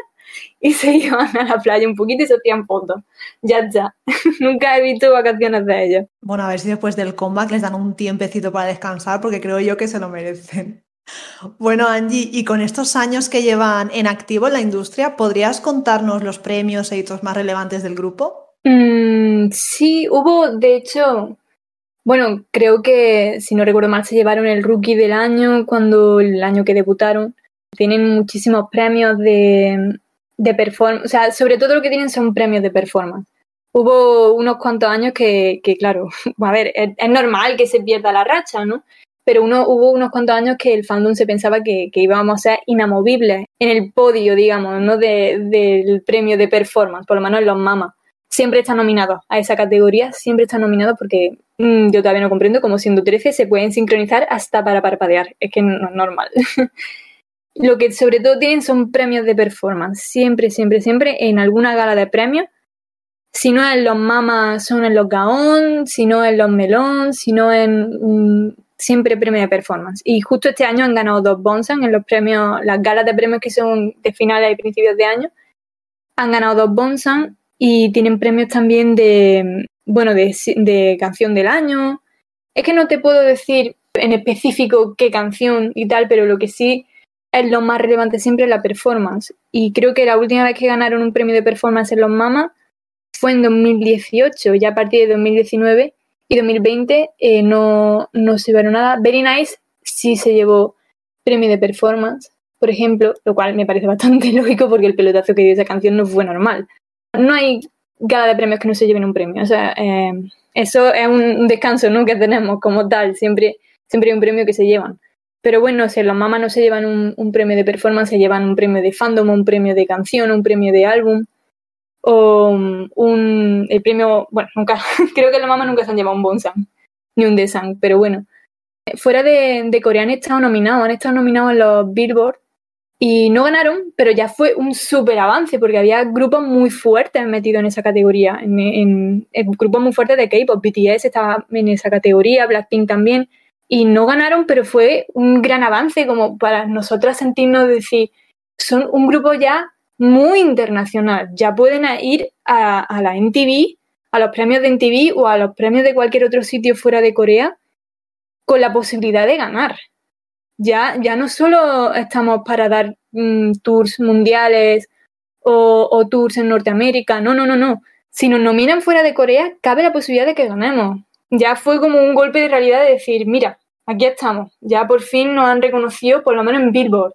y se iban a la playa un poquito y se hacían fotos. Ya, ya. Nunca he visto vacaciones de ellos. Bueno, a ver si después del comeback les dan un tiempecito para descansar porque creo yo que se lo merecen. Bueno, Angie, y con estos años que llevan en activo en la industria, ¿podrías contarnos los premios e hitos más relevantes del grupo? Mm, sí, hubo, de hecho, bueno, creo que, si no recuerdo mal, se llevaron el Rookie del año cuando el año que debutaron. Tienen muchísimos premios de, de performance, o sea, sobre todo lo que tienen son premios de performance. Hubo unos cuantos años que, que claro, a ver, es normal que se pierda la racha, ¿no? Pero uno, hubo unos cuantos años que el fandom se pensaba que, íbamos a ser inamovibles en el podio, digamos, ¿no? del premio de performance, por lo menos en los mamas. Siempre está nominado a esa categoría, siempre está nominado porque mm, yo todavía no comprendo cómo siendo 13 se pueden sincronizar hasta para parpadear. Es que no es normal. Lo que sobre todo tienen son premios de performance. Siempre, siempre, siempre en alguna gala de premios. Si no en los mamas, son en los gaón, si no en los melón, si no en siempre premio de performance. Y justo este año han ganado dos Bonsan en los premios, las galas de premios que son de finales y principios de año. Han ganado dos Bonsan y tienen premios también de, bueno, de, canción del año. Es que no te puedo decir en específico qué canción y tal, pero lo que sí es lo más relevante siempre es la performance. Y creo que la última vez que ganaron un premio de performance en los Mamas fue en 2018. Ya a partir de 2019 y 2020 eh, no, no se llevaron nada. Very Nice sí se llevó premio de performance, por ejemplo, lo cual me parece bastante lógico porque el pelotazo que dio esa canción no fue normal. No hay gala de premios que no se lleven un premio, o sea, eh, eso es un descanso ¿no? que tenemos como tal, siempre, siempre hay un premio que se llevan. Pero bueno, si los mamás no se llevan un, un, premio de performance, se llevan un premio de fandom, un premio de canción, un premio de álbum o un, el premio, bueno, nunca, creo que la mamá nunca se han llevado un Bonsang, ni un Desang, pero bueno. Fuera de, de Corea han estado nominados, han estado nominados en los Billboard y no ganaron, pero ya fue un súper avance porque había grupos muy fuertes metidos en esa categoría, en, en, grupos muy fuertes de K-pop, BTS estaba en esa categoría, Blackpink también, y no ganaron, pero fue un gran avance como para nosotras sentirnos decir, son un grupo ya muy internacional. Ya pueden ir a, la NTV, a los premios de NTV o a los premios de cualquier otro sitio fuera de Corea con la posibilidad de ganar. Ya, ya no solo estamos para dar mm, tours mundiales o, o, tours en Norteamérica, no, no, no, no. Si nos nominan fuera de Corea, cabe la posibilidad de que ganemos. Ya fue como un golpe de realidad de decir, mira, aquí estamos, ya por fin nos han reconocido, por lo menos en Billboard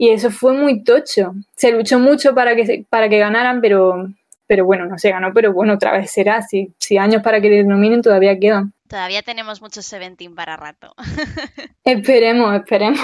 Y eso fue muy tocho. Se luchó mucho para que, para que ganaran, pero, pero bueno, no se ganó, pero bueno, otra vez será. Si, si años para que le nominen todavía quedan. Todavía tenemos muchos Seventeen para rato. esperemos, esperemos.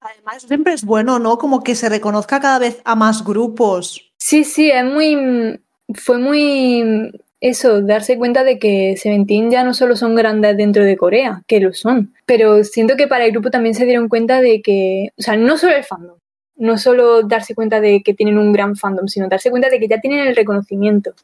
Además, siempre es bueno, ¿no? Como que se reconozca cada vez a más grupos. Sí, sí, es muy. Fue muy. Eso, darse cuenta de que Seventeen ya no solo son grandes dentro de Corea, que lo son, pero siento que para el grupo también se dieron cuenta de que, o sea, no solo el fandom, no solo darse cuenta de que tienen un gran fandom, sino darse cuenta de que ya tienen el reconocimiento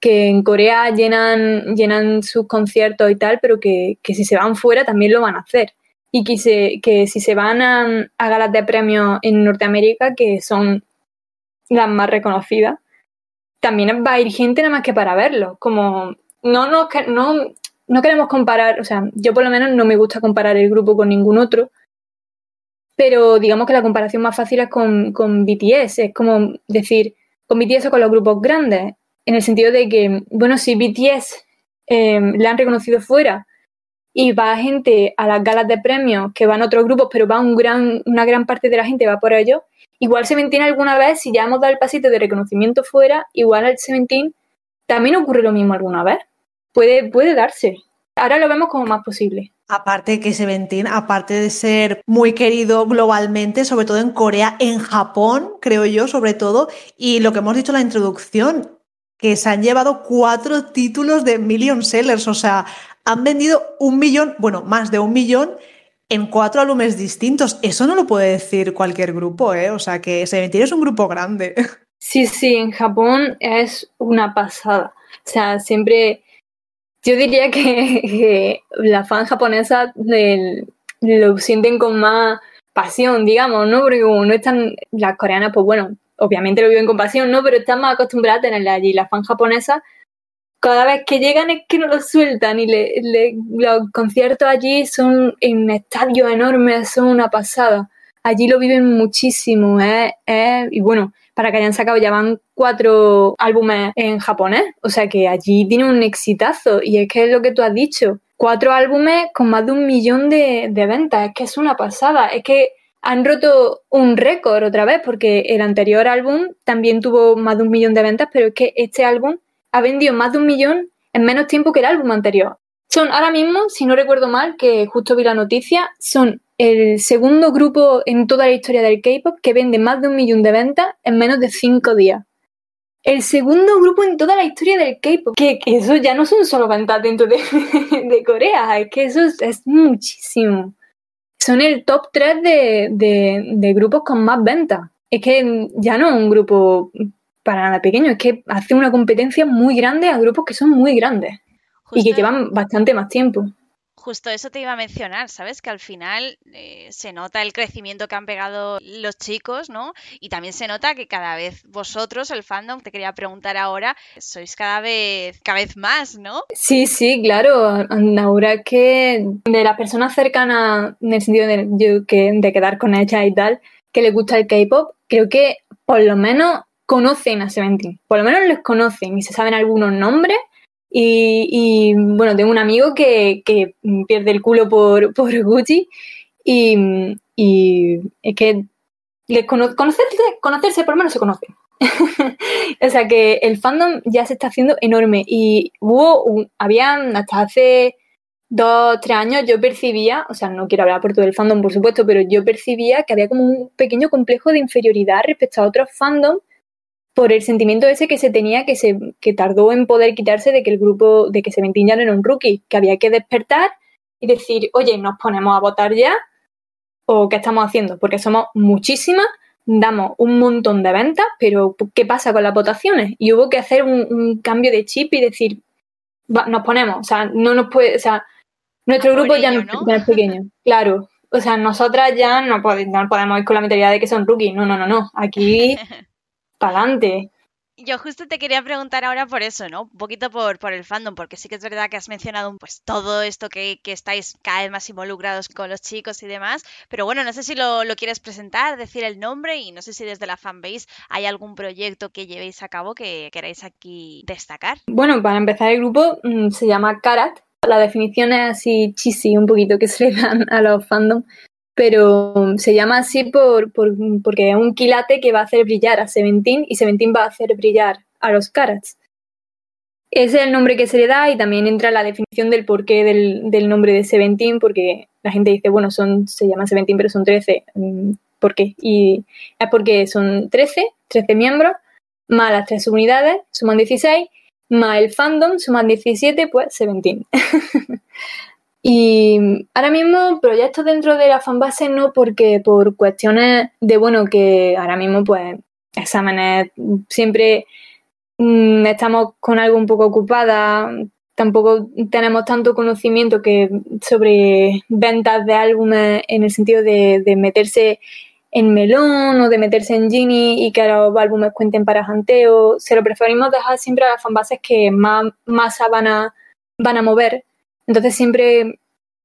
que en Corea llenan, llenan sus conciertos y tal, pero que, si se van fuera también lo van a hacer. Y que, que si se van a, galas de premios en Norteamérica, que son las más reconocidas, también va a ir gente nada más que para verlo. Como no, no, no, no queremos comparar, o sea, yo por lo menos no me gusta comparar el grupo con ningún otro, pero digamos que la comparación más fácil es con, con BTS, es como decir, con BTS o con los grupos grandes en el sentido de que, bueno, si BTS eh, le han reconocido fuera y va gente a las galas de premios que van otros grupos, pero va un gran, una gran parte de la gente va por ello, igual Seventeen alguna vez, si ya hemos dado el pasito de reconocimiento fuera, igual al Seventeen también ocurre lo mismo alguna vez. Puede, puede darse. Ahora lo vemos como más posible. Aparte que Seventeen, aparte de ser muy querido globalmente, sobre todo en Corea, en Japón, creo yo, sobre todo, y lo que hemos dicho en la introducción, que se han llevado cuatro títulos de million sellers, o sea, han vendido un millón, bueno, más de un millón en cuatro álbumes distintos. Eso no lo puede decir cualquier grupo, ¿eh? O sea, que Seventeen es un grupo grande. Sí, sí, en Japón es una pasada. O sea, siempre, yo diría que, la fan japonesa lo sienten con más pasión, digamos, ¿no? Porque como no están las coreanas, pues bueno, obviamente lo viven con pasión, ¿no? Pero están más acostumbradas a tenerla allí. Las fans japonesas, cada vez que llegan es que no lo sueltan y los conciertos allí son en estadios enormes, son una pasada. Allí lo viven muchísimo, ¿eh? y bueno, para que hayan sacado ya van cuatro álbumes en japonés, o sea que allí tiene un exitazo. Y es que es lo que tú has dicho, cuatro álbumes con más de un millón de, de ventas, es que es una pasada, es que han roto un récord otra vez porque el anterior álbum también tuvo más de un millón de ventas, pero es que este álbum ha vendido más de un millón en menos tiempo que el álbum anterior. Son ahora mismo, si no recuerdo mal, que justo vi la noticia, son el segundo grupo en toda la historia del K-pop que vende más de un millón de ventas en menos de cinco días. El segundo grupo en toda la historia del K-pop. Que, eso ya no son solo ventas dentro de, de Corea, es que eso es muchísimo son el top 3 de, grupos con más ventas. Es que ya no es un grupo para nada pequeño, es que hace una competencia muy grande a grupos que son muy grandes y que llevan bastante más tiempo. Justo eso te iba a mencionar, ¿sabes? Que al final eh, se nota el crecimiento que han pegado los chicos, ¿no? Y también se nota que cada vez vosotros, el fandom, te quería preguntar ahora, sois cada vez, cada vez más, ¿no? Sí, sí, claro. Ahora que de las personas cercanas, en el sentido de, que, de quedar con ella y tal, que les gusta el K-pop, creo que por lo menos conocen a Seventeen. Por lo menos les conocen y se saben algunos nombres y, bueno, tengo un amigo que, pierde el culo por, por Gucci y, es que conocerse, conocerse por lo menos se conoce. o sea que el fandom ya se está haciendo enorme y hubo, había hasta hace dos, tres años yo percibía, o sea, no quiero hablar por todo el fandom, por supuesto, pero yo percibía que había como un pequeño complejo de inferioridad respecto a otros fandoms por el sentimiento ese que se tenía que se que tardó en poder quitarse de que el grupo de que se ya no era un rookie, que había que despertar y decir, "Oye, nos ponemos a votar ya." ¿O qué estamos haciendo? Porque somos muchísimas, damos un montón de ventas, pero ¿qué pasa con las votaciones? Y hubo que hacer un, cambio de chip y decir, nos ponemos, o sea, no nos puede, o sea, nuestro grupo ya, no, es pequeño, claro. O sea, nosotras ya no, no podemos ir con la mentalidad de que son rookies, no, no, no, no. Aquí para adelante. Yo justo te quería preguntar ahora por eso, ¿no? Un poquito por, por el fandom, porque sí que es verdad que has mencionado pues todo esto que, estáis cada vez más involucrados con los chicos y demás, pero bueno, no sé si lo, quieres presentar, decir el nombre y no sé si desde la fanbase hay algún proyecto que llevéis a cabo que queráis aquí destacar. Bueno, para empezar el grupo mm, se llama Karat, la definición es así cheesy un poquito que se le dan a los fandom, pero se llama así por, porque es un quilate que va a hacer brillar a Seventeen y Seventeen va a hacer brillar a los Carats. Ese es el nombre que se le da y también entra la definición del porqué del, del nombre de Seventeen, porque la gente dice, bueno, son, se llama Seventeen, pero son 13. Mm, ¿Por qué? Y es porque son 13, 13 miembros, más las tres unidades, suman 16, más el fandom, suman 17, pues Seventeen. y ahora mismo proyectos dentro de la fanbase no, porque por cuestiones de, bueno, que ahora mismo pues exámenes siempre Mm, estamos con algo un poco ocupada, tampoco tenemos tanto conocimiento que sobre ventas de álbumes en el sentido de, meterse en Melón o de meterse en Genie y que los álbumes cuenten para janteo. Se lo preferimos dejar siempre a las fanbases que más masa van a, van a mover. Entonces siempre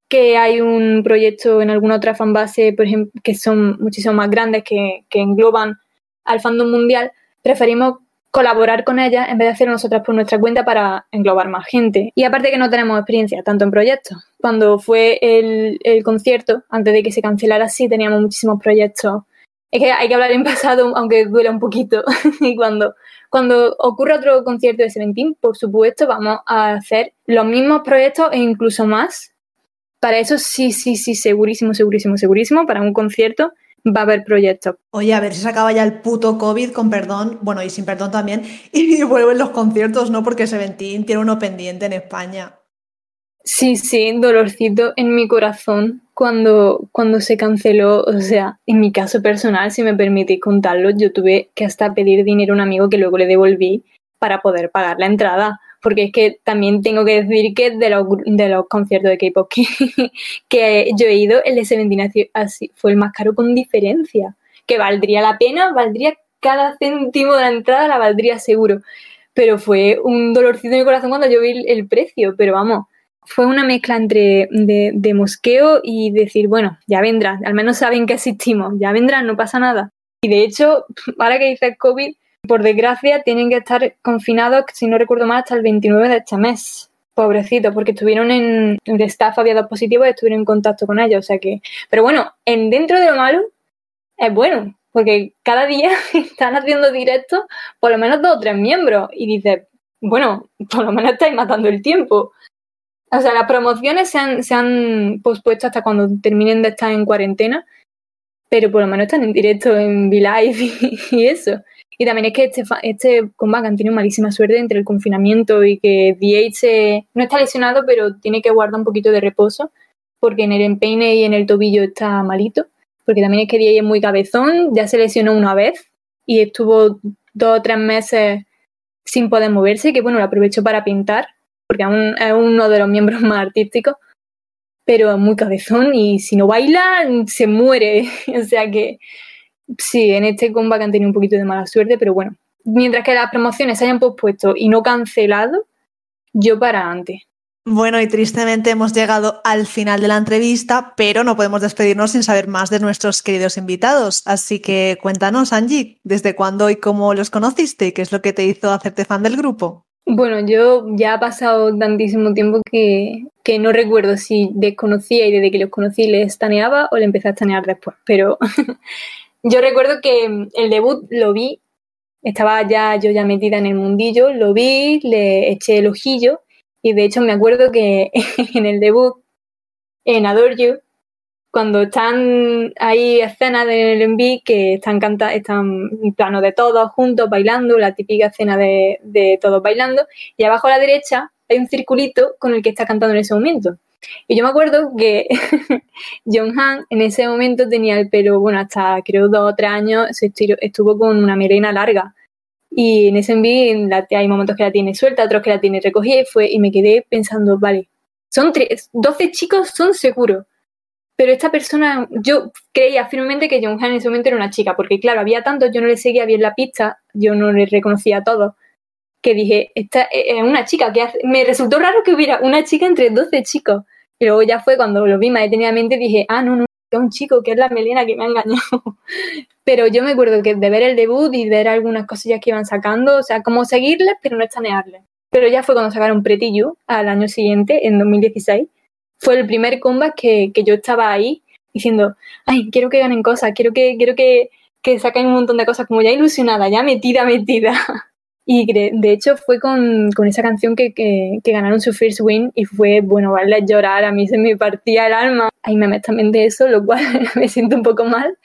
que hay un proyecto en alguna otra fanbase, por ejemplo, que son muchísimo más grandes, que, engloban al fandom mundial, preferimos colaborar con ella en vez de hacerlo nosotras por nuestra cuenta para englobar más gente. Y aparte que no tenemos experiencia tanto en proyectos. Cuando fue el, concierto, antes de que se cancelara, sí teníamos muchísimos proyectos. Es que hay que hablar en pasado, aunque duela un poquito. y cuando, cuando ocurra otro concierto de Seventeen, por supuesto, vamos a hacer los mismos proyectos e incluso más. Para eso sí, sí, sí, segurísimo, segurísimo, segurísimo, para un concierto va a haber proyectos. Oye, a ver si se acaba ya el puto COVID, con perdón, bueno, y sin perdón también, y vuelven los conciertos, ¿no? Porque Seventeen tiene uno pendiente en España. Sí, sí, dolorcito en mi corazón cuando, cuando se canceló. O sea, en mi caso personal, si me permitís contarlo, yo tuve que hasta pedir dinero a un amigo que luego le devolví para poder pagar la entrada porque es que también tengo que decir que de los, de los conciertos de K-pop que, yo he ido, el de Seventeen así, fue el más caro con diferencia. Que valdría la pena, valdría cada céntimo de la entrada, la valdría seguro. Pero fue un dolorcito en mi corazón cuando yo vi el, precio. Pero vamos, fue una mezcla entre de, mosqueo y decir, bueno, ya vendrá, al menos saben que existimos, ya vendrá, no pasa nada. Y de hecho, ahora que dices COVID, por desgracia, tienen que estar confinados, si no recuerdo mal, hasta el 29 de este mes. Pobrecitos, porque estuvieron en. El staff había dos positivos y estuvieron en contacto con ellos. O sea que. Pero bueno, en dentro de lo malo, es bueno, porque cada día están haciendo directos por lo menos dos o tres miembros. Y dices, bueno, por lo menos estáis matando el tiempo. O sea, las promociones se han, se han pospuesto hasta cuando terminen de estar en cuarentena, pero por lo menos están en directo en V-Live y eso. Y también es que este, este comeback han tenido malísima suerte entre el confinamiento y que DH no está lesionado, pero tiene que guardar un poquito de reposo, porque en el empeine y en el tobillo está malito. Porque también es que DH es muy cabezón, ya se lesionó una vez y estuvo dos o tres meses sin poder moverse, que bueno, lo aprovechó para pintar, porque aún es uno de los miembros más artísticos, pero es muy cabezón y si no baila se muere. o sea que Sí, en este comeback han tenido un poquito de mala suerte, pero bueno. Mientras que las promociones se hayan pospuesto y no cancelado, yo para antes. Bueno, y tristemente hemos llegado al final de la entrevista, pero no podemos despedirnos sin saber más de nuestros queridos invitados. Así que cuéntanos, Angie, ¿desde cuándo y cómo los conociste qué es lo que te hizo hacerte fan del grupo? Bueno, yo ya ha pasado tantísimo tiempo que, que no recuerdo si desconocía y desde que los conocí les estaneaba o le empecé a estanear después, pero Yo recuerdo que el debut lo vi, estaba ya yo ya metida en el mundillo, lo vi, le eché el ojillo y de hecho me acuerdo que en el debut, en Adore You, cuando están ahí escenas del enví que están canta están en plano de todos juntos bailando, la típica escena de, de todos bailando, y abajo a la derecha hay un circulito con el que está cantando en ese momento. Y yo me acuerdo que John Han en ese momento tenía el pelo, bueno, hasta creo dos o tres años, estuvo con una melena larga. Y en ese envío hay momentos que la tiene suelta, otros que la tiene recogida y, fue, y me quedé pensando, vale, son tres, 12 chicos son seguros. Pero esta persona, yo creía firmemente que John Han en ese momento era una chica, porque claro, había tantos, yo no le seguía bien la pista, yo no le reconocía a todos que dije, esta es una chica, que me resultó raro que hubiera una chica entre 12 chicos. Y luego ya fue cuando lo vi más detenidamente, dije, ah, no, no, es un chico, que es la Melena que me ha engañado. pero yo me acuerdo que de ver el debut y ver algunas cosillas que iban sacando, o sea, como seguirles, pero no estanearles. Pero ya fue cuando sacaron Pretty You al año siguiente, en 2016. Fue el primer comeback que, que yo estaba ahí, diciendo, ay, quiero que ganen cosas, quiero que, quiero que, que saquen un montón de cosas, como ya ilusionada, ya metida, metida. Y de hecho fue con, con esa canción que, que, que, ganaron su first win y fue, bueno, vale llorar, a mí se me partía el alma. Hay memes también de eso, lo cual me siento un poco mal,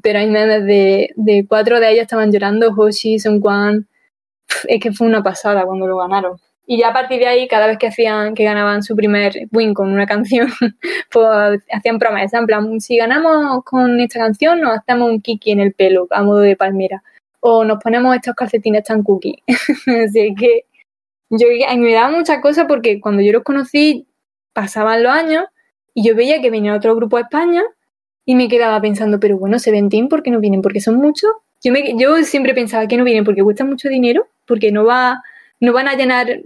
pero hay memes de, de cuatro de ellos estaban llorando, Hoshi, Son Kwan. Es que fue una pasada cuando lo ganaron. Y ya a partir de ahí, cada vez que hacían, que ganaban su primer win con una canción, pues hacían promesas, en plan, si ganamos con esta canción, nos hacemos un kiki en el pelo, a modo de palmera o nos ponemos estos calcetines tan cookie. Así que yo mí me daba muchas cosas porque cuando yo los conocí pasaban los años y yo veía que venía otro grupo a España y me quedaba pensando, pero bueno, Seventeen, ¿por qué no vienen? Porque son muchos. Yo, me, yo siempre pensaba que no vienen porque cuestan mucho dinero, porque no, va, no van a llenar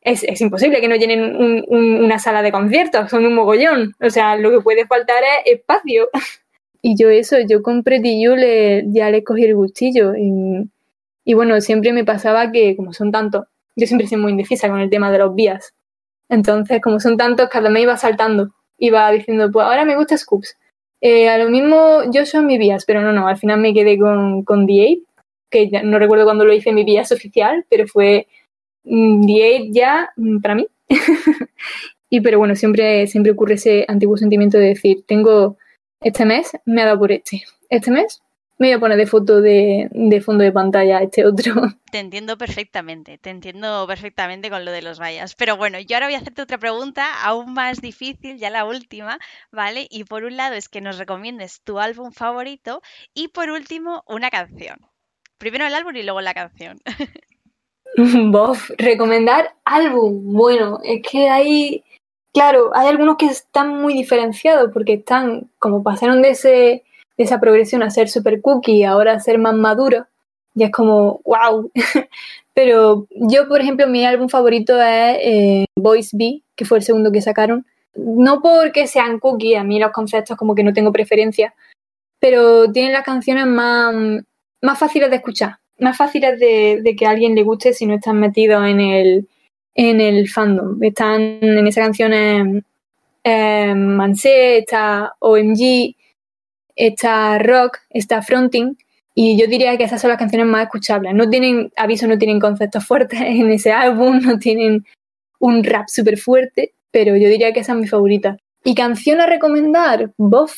es, es, imposible que no llenen un, un, una sala de conciertos, son un mogollón. O sea, lo que puede faltar es espacio. Y yo eso, yo con Pretty le, ya le cogí el gustillo. Y, bueno, siempre me pasaba que como son tantos, yo siempre soy muy indecisa con el tema de los vías. Entonces, como son tantos, cada mes iba saltando. Iba diciendo, pues ahora me gusta Scoops. Eh, a lo mismo, yo soy mi vías, pero no, no, al final me quedé con, con The que ya, no recuerdo cuándo lo hice mi vías oficial, pero fue The ya mm, para mí. y pero bueno, siempre, siempre ocurre ese antiguo sentimiento de decir, tengo este mes me ha dado por este. Este mes me voy a poner de foto de, de, fondo de pantalla este otro. Te entiendo perfectamente, te entiendo perfectamente con lo de los vallas. Pero bueno, yo ahora voy a hacerte otra pregunta aún más difícil, ya la última, ¿vale? Y por un lado es que nos recomiendes tu álbum favorito y por último una canción. Primero el álbum y luego la canción. Bof, recomendar álbum. Bueno, es que hay Claro, hay algunos que están muy diferenciados porque están, como pasaron de, ese, de esa progresión a ser super cookie ahora a ser más maduro, ya es como, wow. Pero yo, por ejemplo, mi álbum favorito es eh, Voice B, que fue el segundo que sacaron. No porque sean cookie, a mí los conceptos como que no tengo preferencia, pero tienen las canciones más, más fáciles de escuchar, más fáciles de, de que a alguien le guste si no están metidos en el, en el fandom. Están en esa canción eh, eh, Mansé, está OMG, está Rock, está Fronting. Y yo diría que esas son las canciones más escuchables. No tienen, aviso, no tienen conceptos fuertes en ese álbum, no tienen un rap súper fuerte, pero yo diría que esa es mi favorita. ¿Y canción a recomendar? Bof.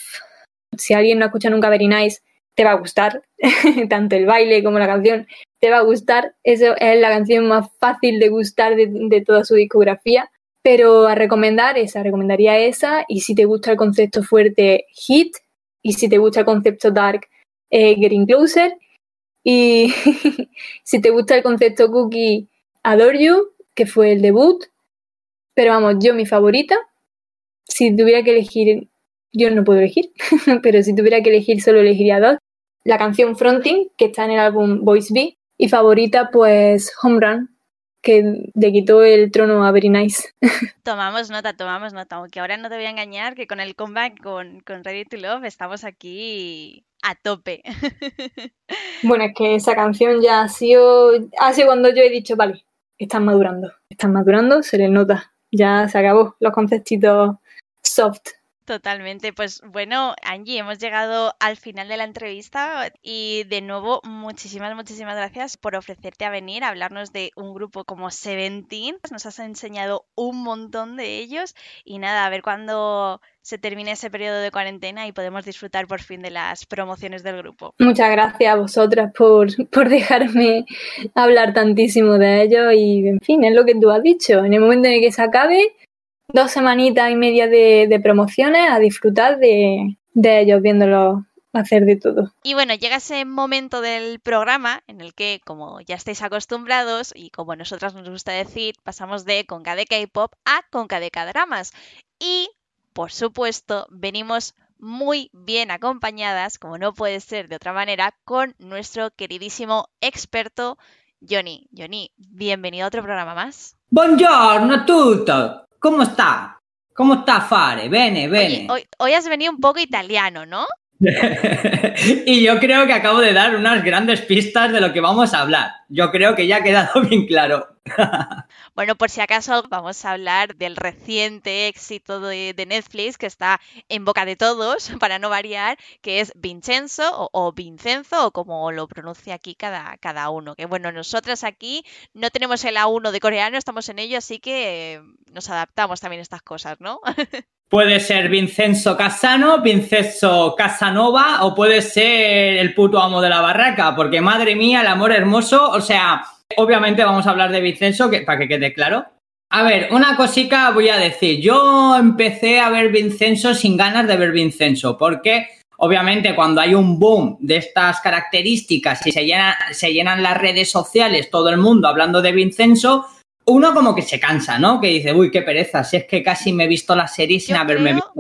Si alguien no ha escuchado nunca Very Nice, te va a gustar, tanto el baile como la canción, te va a gustar. Eso es la canción más fácil de gustar de, toda su discografía. Pero a recomendar esa, recomendaría esa. Y si te gusta el concepto fuerte, Hit. Y si te gusta el concepto dark, eh, Getting Closer. Y si te gusta el concepto cookie, Adore You, que fue el debut. Pero vamos, yo mi favorita, si tuviera que elegir, yo no puedo elegir, pero si tuviera que elegir solo elegiría dos, la canción Fronting, que está en el álbum Voice B, y favorita, pues Home Run, que le quitó el trono a Very Nice. Tomamos nota, tomamos nota, aunque ahora no te voy a engañar que con el comeback con, con Ready to Love estamos aquí a tope. Bueno, es que esa canción ya ha sido, ha sido cuando yo he dicho, vale, están madurando, están madurando, se les nota, ya se acabó los conceptitos soft Totalmente, pues bueno, Angie, hemos llegado al final de la entrevista y de nuevo muchísimas, muchísimas gracias por ofrecerte a venir a hablarnos de un grupo como Seventeen. Nos has enseñado un montón de ellos y nada, a ver cuándo se termine ese periodo de cuarentena y podemos disfrutar por fin de las promociones del grupo. Muchas gracias a vosotras por, por dejarme hablar tantísimo de ellos y en fin, es lo que tú has dicho. En el momento en que se acabe, dos semanitas y media de, promociones a disfrutar de, de ellos viéndolos hacer de todo. Y bueno, llega ese momento del programa en el que, como ya estáis acostumbrados y como a nosotras nos gusta decir, pasamos de Conca de K-pop a Conca de K-dramas. Y, por supuesto, venimos muy bien acompañadas, como no puede ser de otra manera, con nuestro queridísimo experto Johnny. Johnny, bienvenido a otro programa más. Buongiorno a tutti. ¿Cómo está? ¿Cómo está Fare? Bene, bene. hoy, hoy, has venido un poco italiano, ¿no? y yo creo que acabo de dar unas grandes pistas de lo que vamos a hablar. Yo creo que ya ha quedado bien claro. bueno, por si acaso vamos a hablar del reciente éxito de, Netflix que está en boca de todos, para no variar, que es Vincenzo o, Vincenzo, o como lo pronuncia aquí cada, cada uno. Que bueno, nosotras aquí no tenemos el A1 de coreano, estamos en ello, así que nos adaptamos también a estas cosas, ¿no? Puede ser Vincenzo Casano, Vincenzo Casanova o puede ser el puto amo de la barraca, porque madre mía, el amor hermoso, o sea, obviamente vamos a hablar de Vincenzo, que, para que quede claro. A ver, una cosica voy a decir. Yo empecé a ver Vincenzo sin ganas de ver Vincenzo, porque obviamente cuando hay un boom de estas características y se, se llenan las redes sociales, todo el mundo hablando de Vincenzo, uno como que se cansa, ¿no? Que dice, uy, qué pereza, si es que casi me he visto la serie sin haberme visto.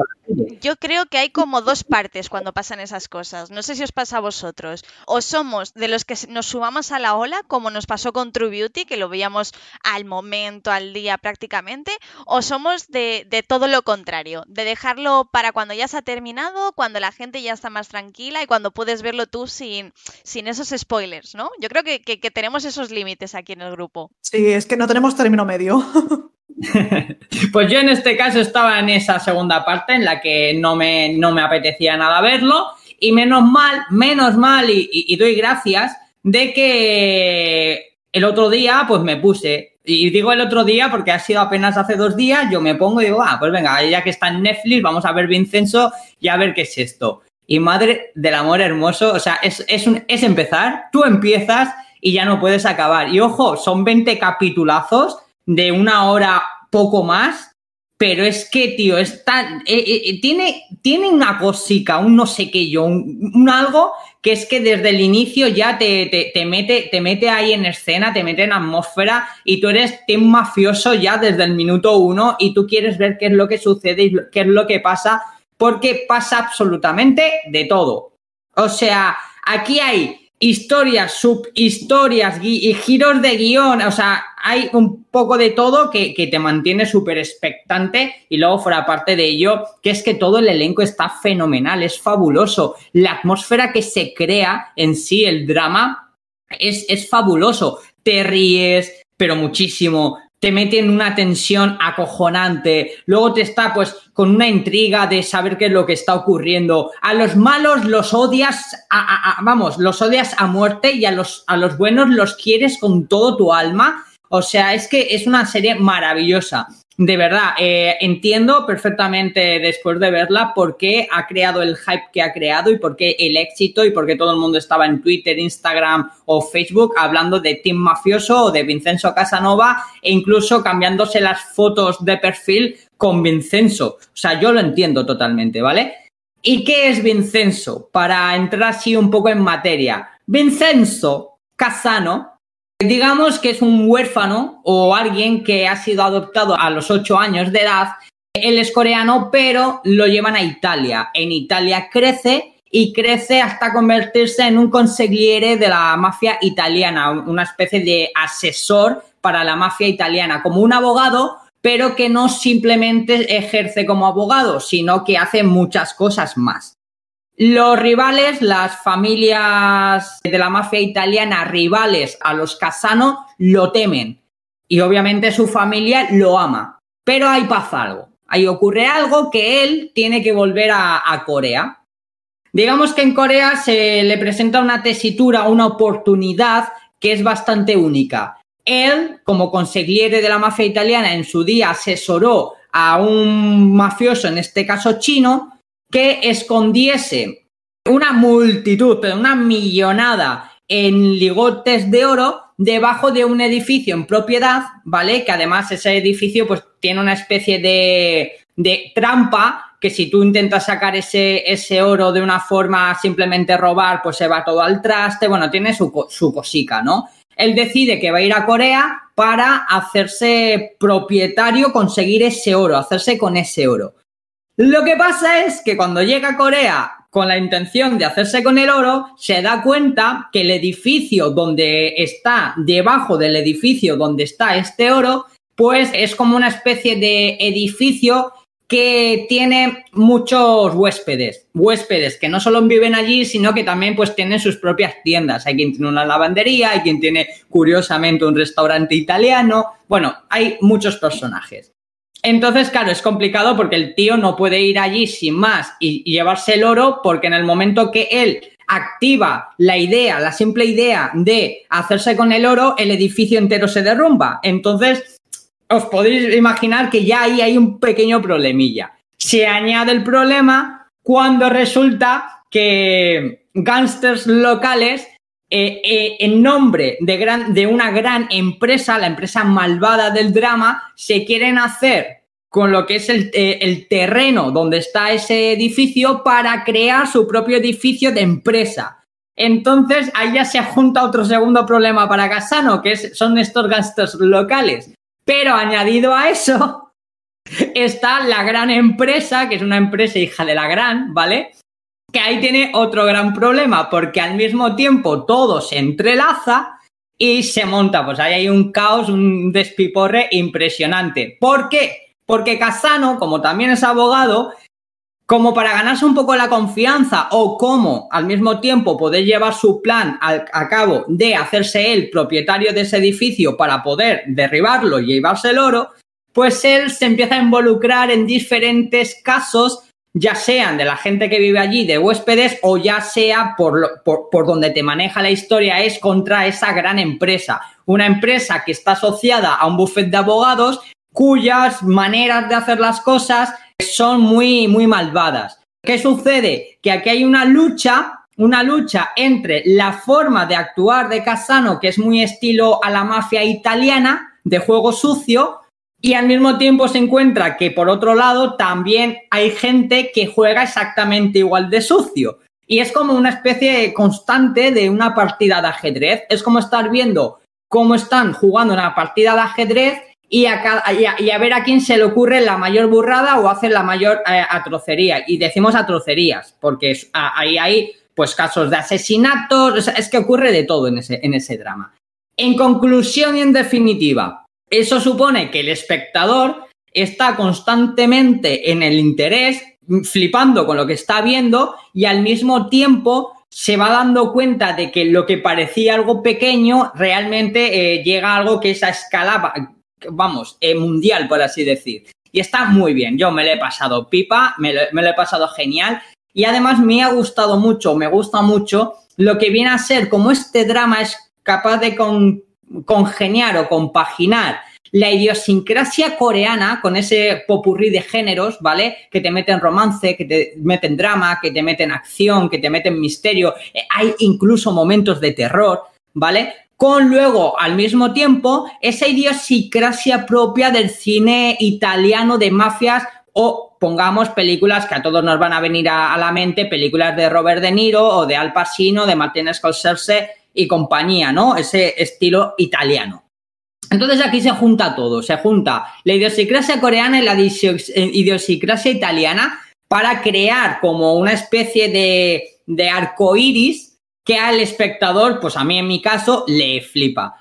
Yo creo que hay como dos partes cuando pasan esas cosas. No sé si os pasa a vosotros. O somos de los que nos subamos a la ola, como nos pasó con True Beauty, que lo veíamos al momento, al día prácticamente, o somos de, todo lo contrario, de dejarlo para cuando ya se ha terminado, cuando la gente ya está más tranquila y cuando puedes verlo tú sin, esos spoilers, ¿no? Yo creo que tenemos esos límites aquí en el grupo. Sí, es que no tenemos término medio. pues yo en este caso estaba en esa segunda parte en la que no me, no me apetecía nada verlo y menos mal, menos mal y, doy gracias de que el otro día pues me puse y digo el otro día porque ha sido apenas hace dos días, yo me pongo y digo, ah, pues venga, ya que está en Netflix, vamos a ver Vincenzo y a ver qué es esto. Y madre del amor hermoso, o sea, es, es, un, es empezar, tú empiezas y ya no puedes acabar. Y ojo, son 20 capitulazos de una hora poco más, pero es que, tío, está, eh, eh, eh, tiene, tiene una cosica, un no sé qué yo, un, algo que es que desde el inicio ya te, te, mete, te mete ahí en escena, te mete en atmósfera y tú eres team mafioso ya desde el minuto uno y tú quieres ver qué es lo que sucede y qué es lo que pasa, porque pasa absolutamente de todo. O sea, aquí hay historias, subhistorias y giros de guion, o sea, hay un poco de todo que, te mantiene súper expectante y luego fuera parte de ello, que es que todo el elenco está fenomenal, es fabuloso, la atmósfera que se crea en sí, el drama, es, es fabuloso, te ríes, pero muchísimo, te mete en una tensión acojonante, luego te está pues con una intriga de saber qué es lo que está ocurriendo. A los malos los odias, a, vamos, los odias a muerte y a los, a los buenos los quieres con todo tu alma. O sea, es que es una serie maravillosa de verdad, eh, entiendo perfectamente después de verla por qué ha creado el hype que ha creado y por qué el éxito y por qué todo el mundo estaba en Twitter, Instagram o Facebook hablando de Team Mafioso o de Vincenzo Casanova e incluso cambiándose las fotos de perfil con Vincenzo. O sea, yo lo entiendo totalmente, ¿vale? ¿Y qué es Vincenzo? Para entrar así un poco en materia. Vincenzo Casano Digamos que es un huérfano o alguien que ha sido adoptado a los ocho años de edad. Él es coreano, pero lo llevan a Italia. En Italia crece y crece hasta convertirse en un consigliere de la mafia italiana, una especie de asesor para la mafia italiana, como un abogado, pero que no simplemente ejerce como abogado, sino que hace muchas cosas más. Los rivales, las familias de la mafia italiana rivales a los Casano, lo temen. Y obviamente su familia lo ama. Pero ahí pasa algo. Ahí ocurre algo que él tiene que volver a, Corea. Digamos que en Corea se le presenta una tesitura, una oportunidad que es bastante única. Él, como consigliere de la mafia italiana, en su día asesoró a un mafioso, en este caso chino, que escondiese una multitud, pero una millonada en ligotes de oro debajo de un edificio en propiedad, ¿vale? Que además ese edificio pues tiene una especie de, de trampa que si tú intentas sacar ese, ese oro de una forma simplemente robar, pues se va todo al traste, bueno, tiene su, su cosica, ¿no? Él decide que va a ir a Corea para hacerse propietario, conseguir ese oro, hacerse con ese oro. Lo que pasa es que cuando llega a Corea con la intención de hacerse con el oro, se da cuenta que el edificio donde está, debajo del edificio donde está este oro, pues es como una especie de edificio que tiene muchos huéspedes, huéspedes que no solo viven allí, sino que también pues tienen sus propias tiendas. Hay quien tiene una lavandería, hay quien tiene curiosamente un restaurante italiano. Bueno, hay muchos personajes. Entonces, claro, es complicado porque el tío no puede ir allí sin más y, llevarse el oro porque en el momento que él activa la idea, la simple idea de hacerse con el oro, el edificio entero se derrumba. Entonces, os podéis imaginar que ya ahí hay un pequeño problemilla. Se añade el problema cuando resulta que gángsters locales, eh, eh, en nombre de una gran empresa, la empresa malvada del drama, se quieren hacer con lo que es el, eh, el, terreno donde está ese edificio para crear su propio edificio de empresa. Entonces, ahí ya se junta otro segundo problema para Casano, que es, son estos gastos locales. Pero añadido a eso, está la gran empresa, que es una empresa hija de la gran, ¿vale? Que ahí tiene otro gran problema, porque al mismo tiempo todo se entrelaza y se monta, pues ahí hay un caos, un despiporre impresionante. ¿Por qué? Porque Casano, como también es abogado, como para ganarse un poco la confianza o como al mismo tiempo poder llevar su plan a, cabo de hacerse él propietario de ese edificio para poder derribarlo y llevarse el oro, pues él se empieza a involucrar en diferentes casos, ya sean de la gente que vive allí, de huéspedes, o ya sea por, por, por donde te maneja la historia, es contra esa gran empresa. Una empresa que está asociada a un buffet de abogados cuyas maneras de hacer las cosas son muy, muy malvadas. ¿Qué sucede? Que aquí hay una lucha, una lucha entre la forma de actuar de Casano, que es muy estilo a la mafia italiana, de juego sucio, y al mismo tiempo se encuentra que por otro lado también hay gente que juega exactamente igual de sucio. Y es como una especie constante de una partida de ajedrez. Es como estar viendo cómo están jugando una partida de ajedrez y a, ver a quién se le ocurre la mayor burrada o hace la mayor eh, atrocería. Y decimos atrocerías, porque ahí hay pues casos de asesinatos, es que ocurre de todo en ese, en ese drama. En conclusión y en definitiva, eso supone que el espectador está constantemente en el interés, flipando con lo que está viendo y al mismo tiempo se va dando cuenta de que lo que parecía algo pequeño realmente eh, llega a algo que es a escala vamos, eh, mundial, por así decir. Y está muy bien. Yo me lo he pasado pipa, me lo, he pasado genial. Y además me ha gustado mucho, me gusta mucho lo que viene a ser como este drama es capaz de con, congeniar o compaginar la idiosincrasia coreana con ese popurrí de géneros, ¿vale? Que te meten romance, que te meten drama, que te meten acción, que te meten misterio. Eh, hay incluso momentos de terror, ¿vale? Con luego, al mismo tiempo, esa idiosincrasia propia del cine italiano de mafias o pongamos películas que a todos nos van a venir a, la mente, películas de Robert De Niro o de Al Pacino, de Martin Scorsese y compañía, ¿no? Ese estilo italiano. Entonces aquí se junta todo, se junta la idiosincrasia coreana y la idiosincrasia italiana para crear como una especie de, de arco iris que al espectador, pues a mí en mi caso, le flipa.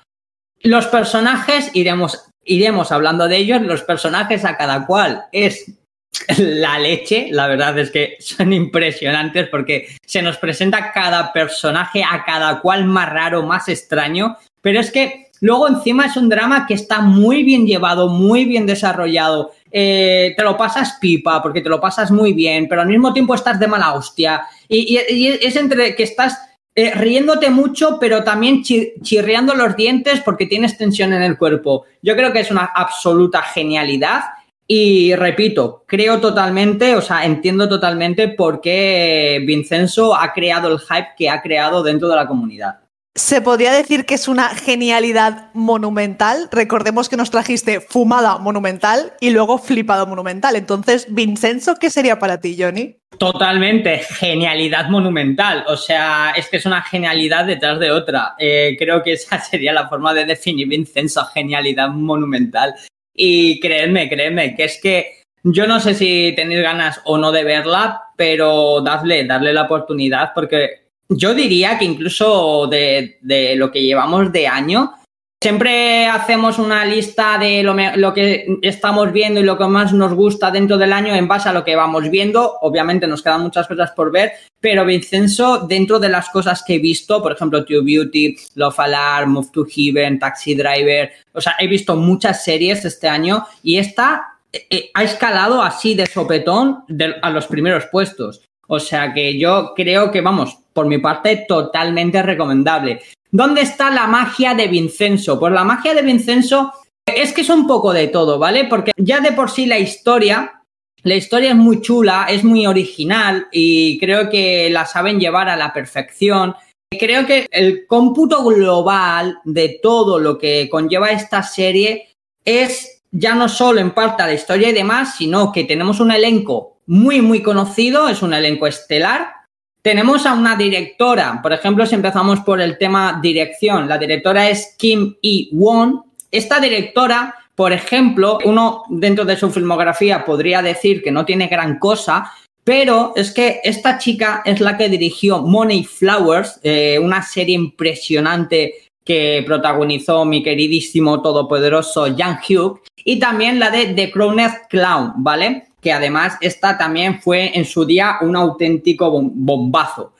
Los personajes, iremos, iremos hablando de ellos, los personajes a cada cual es la leche, la verdad es que son impresionantes porque se nos presenta cada personaje a cada cual más raro, más extraño, pero es que luego encima es un drama que está muy bien llevado, muy bien desarrollado, eh, te lo pasas pipa porque te lo pasas muy bien, pero al mismo tiempo estás de mala hostia. Y, es entre que estás eh, riéndote mucho, pero también chirriando los dientes porque tienes tensión en el cuerpo. Yo creo que es una absoluta genialidad. Y repito, creo totalmente, o sea, entiendo totalmente por qué Vincenzo ha creado el hype que ha creado dentro de la comunidad. Se podría decir que es una genialidad monumental. Recordemos que nos trajiste fumada monumental y luego flipado monumental. Entonces, Vincenzo, ¿qué sería para ti, Johnny? Totalmente, genialidad monumental. O sea, es que es una genialidad detrás de otra. Eh, creo que esa sería la forma de definir Vincenzo, genialidad monumental. Y créeme, créeme, que es que yo no sé si tenéis ganas o no de verla, pero dadle, darle la oportunidad porque yo diría que incluso de, lo que llevamos de año, Siempre hacemos una lista de lo, lo, que estamos viendo y lo que más nos gusta dentro del año en base a lo que vamos viendo. Obviamente nos quedan muchas cosas por ver, pero Vincenzo, dentro de las cosas que he visto, por ejemplo, True Beauty, Love Alarm, Move to Heaven, Taxi Driver, o sea, he visto muchas series este año y esta eh, eh, ha escalado así de sopetón a los primeros puestos. O sea que yo creo que, vamos, por mi parte, totalmente recomendable. ¿Dónde está la magia de Vincenzo? Pues la magia de Vincenzo es que es un poco de todo, ¿vale? Porque ya de por sí la historia, la historia es muy chula, es muy original y creo que la saben llevar a la perfección. Creo que el cómputo global de todo lo que conlleva esta serie es ya no solo en parte la historia y demás, sino que tenemos un elenco muy, muy conocido, es un elenco estelar, tenemos a una directora, por ejemplo, si empezamos por el tema dirección, la directora es Kim E-won. Esta directora, por ejemplo, uno dentro de su filmografía podría decir que no tiene gran cosa, pero es que esta chica es la que dirigió Money Flowers, eh, una serie impresionante que protagonizó mi queridísimo todopoderoso Yang Hyuk, y también la de The Crowned Clown, ¿vale? Además esta también fue en su día un auténtico bombazo.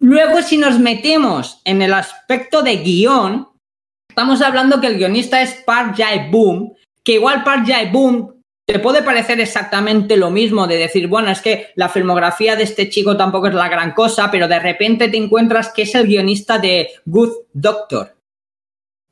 Luego, si nos metemos en el aspecto de guion, estamos hablando que el guionista es Park Jae-boom, que igual Park Jae-boom te puede parecer exactamente lo mismo de decir, bueno, es que la filmografía de este chico tampoco es la gran cosa, pero de repente te encuentras que es el guionista de Good Doctor.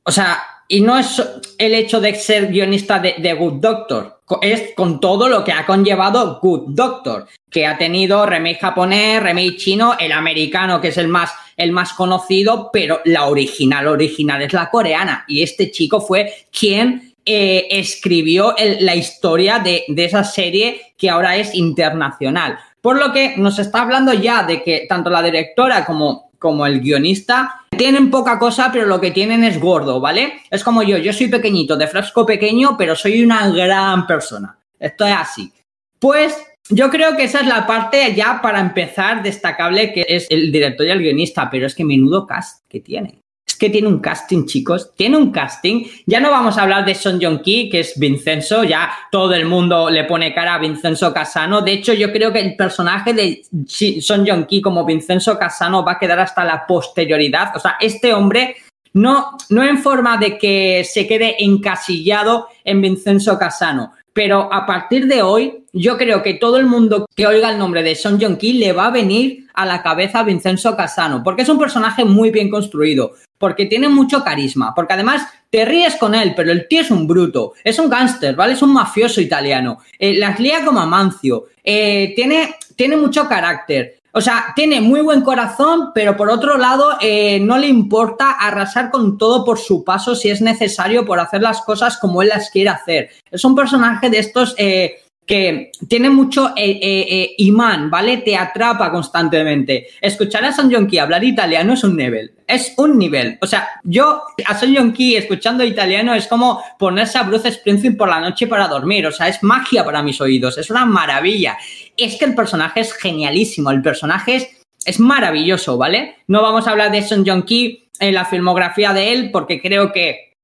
O sea, y no es el hecho de ser guionista de, Good Doctor, es con todo lo que ha conllevado Good Doctor, que ha tenido remake japonés, remake chino, el americano, que es el más, el más conocido, pero la original, original es la coreana. Y este chico fue quien eh, escribió la historia de, de esa serie que ahora es internacional. Por lo que nos está hablando ya de que tanto la directora como, como el guionista tienen poca cosa, pero lo que tienen es gordo, ¿vale? Es como yo, yo soy pequeñito, de fresco pequeño, pero soy una gran persona. Esto es así. Pues yo creo que esa es la parte ya para empezar destacable que es el director y el guionista, pero es que menudo cast que tiene que tiene un casting, chicos. Tiene un casting. Ya no vamos a hablar de Son Jong Ki, que es Vincenzo. Ya todo el mundo le pone cara a Vincenzo Casano. De hecho, yo creo que el personaje de Son Jong Ki como Vincenzo Casano va a quedar hasta la posterioridad. O sea, este hombre no, no en forma de que se quede encasillado en Vincenzo Casano. Pero a partir de hoy, yo creo que todo el mundo que oiga el nombre de Son Jong Ki le va a venir a la cabeza a Vincenzo Casano, porque es un personaje muy bien construido, porque tiene mucho carisma, porque además te ríes con él, pero el tío es un bruto, es un gángster, ¿vale? Es un mafioso italiano, eh, las lía como Amancio, eh, tiene, tiene mucho carácter, o sea, tiene muy buen corazón, pero por otro lado, eh, no le importa arrasar con todo por su paso si es necesario por hacer las cosas como él las quiere hacer. Es un personaje de estos eh, que tiene mucho eh, imán, ¿vale? Te atrapa constantemente. Escuchar a Son Jong Ki hablar italiano es un nivel. Es un nivel. O sea, yo a Son Jong Ki escuchando italiano es como ponerse a Bruce Springsteen por la noche para dormir. O sea, es magia para mis oídos. Es una maravilla es que el personaje es genialísimo, el personaje es, es maravilloso, ¿vale? No vamos a hablar de Son Jong Ki en la filmografía de él, porque creo que,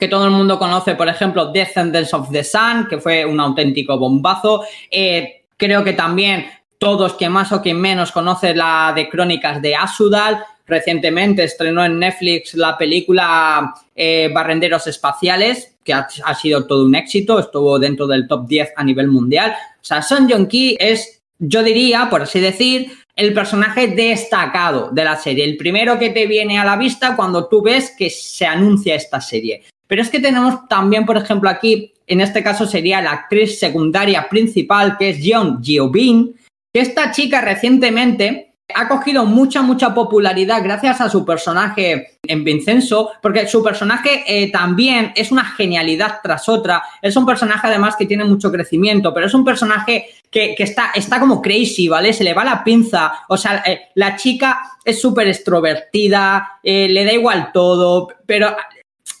que todo el mundo conoce, por ejemplo, Descendants of the Sun, que fue un auténtico bombazo. Eh, creo que también todos, que más o que menos, conoce la de Crónicas de Asudal. Recientemente estrenó en Netflix la película eh, Barrenderos Espaciales, que ha, ha, sido todo un éxito, estuvo dentro del top 10 a nivel mundial. O sea, Son Jong Ki es, yo diría, por así decir, el personaje destacado de la serie, el primero que te viene a la vista cuando tú ves que se anuncia esta serie. Pero es que tenemos también, por ejemplo, aquí, en este caso sería la actriz secundaria principal, que es Jeon Jiobin, que esta chica recientemente ha cogido mucha, mucha popularidad gracias a su personaje en Vincenzo, porque su personaje eh, también es una genialidad tras otra. Es un personaje además que tiene mucho crecimiento, pero es un personaje que, está, está como crazy, ¿vale? Se le va la pinza. O sea, eh, la chica es súper extrovertida, eh, le da igual todo, pero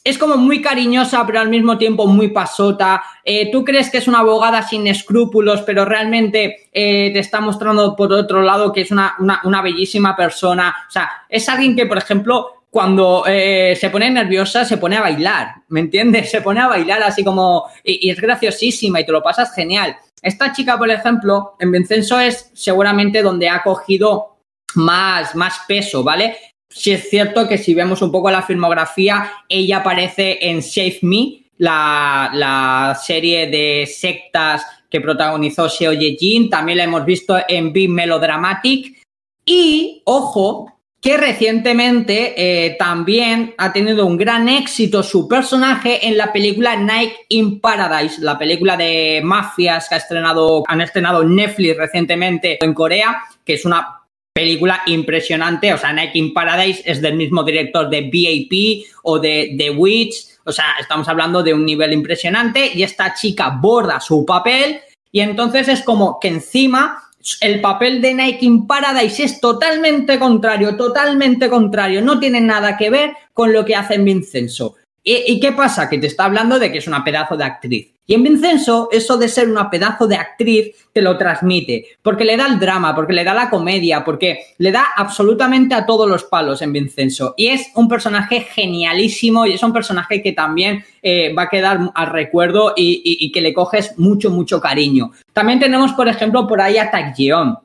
es como muy cariñosa, pero al mismo tiempo muy pasota. Eh, tú crees que es una abogada sin escrúpulos, pero realmente eh, te está mostrando por otro lado que es una, una, bellísima persona. O sea, es alguien que, por ejemplo, cuando eh, se pone nerviosa, se pone a bailar, ¿me entiendes? Se pone a bailar así como, y, y, es graciosísima y te lo pasas genial. Esta chica, por ejemplo, en Vincenzo es seguramente donde ha cogido más, más peso, ¿vale? Si es cierto que si vemos un poco la filmografía, ella aparece en Save Me, la, la serie de sectas que protagonizó Seo Ye-jin, también la hemos visto en Big Melodramatic. Y, ojo, que recientemente eh, también ha tenido un gran éxito su personaje en la película Night in Paradise, la película de mafias que ha estrenado, han estrenado Netflix recientemente en Corea, que es una película impresionante. O sea, Night in Paradise es del mismo director de BAP o de The Witch. O sea, estamos hablando de un nivel impresionante y esta chica borda su papel y entonces es como que encima el papel de Nike in Paradise es totalmente contrario, totalmente contrario, no tiene nada que ver con lo que hace en Vincenzo. ¿Y, ¿Y, qué pasa? Que te está hablando de que es una pedazo de actriz. Y en Vincenzo, eso de ser una pedazo de actriz te lo transmite, porque le da el drama, porque le da la comedia, porque le da absolutamente a todos los palos en Vincenzo. Y es un personaje genialísimo y es un personaje que también eh, va a quedar al recuerdo y, que le coges mucho, mucho cariño. También tenemos, por ejemplo, por ahí a Taekyeon.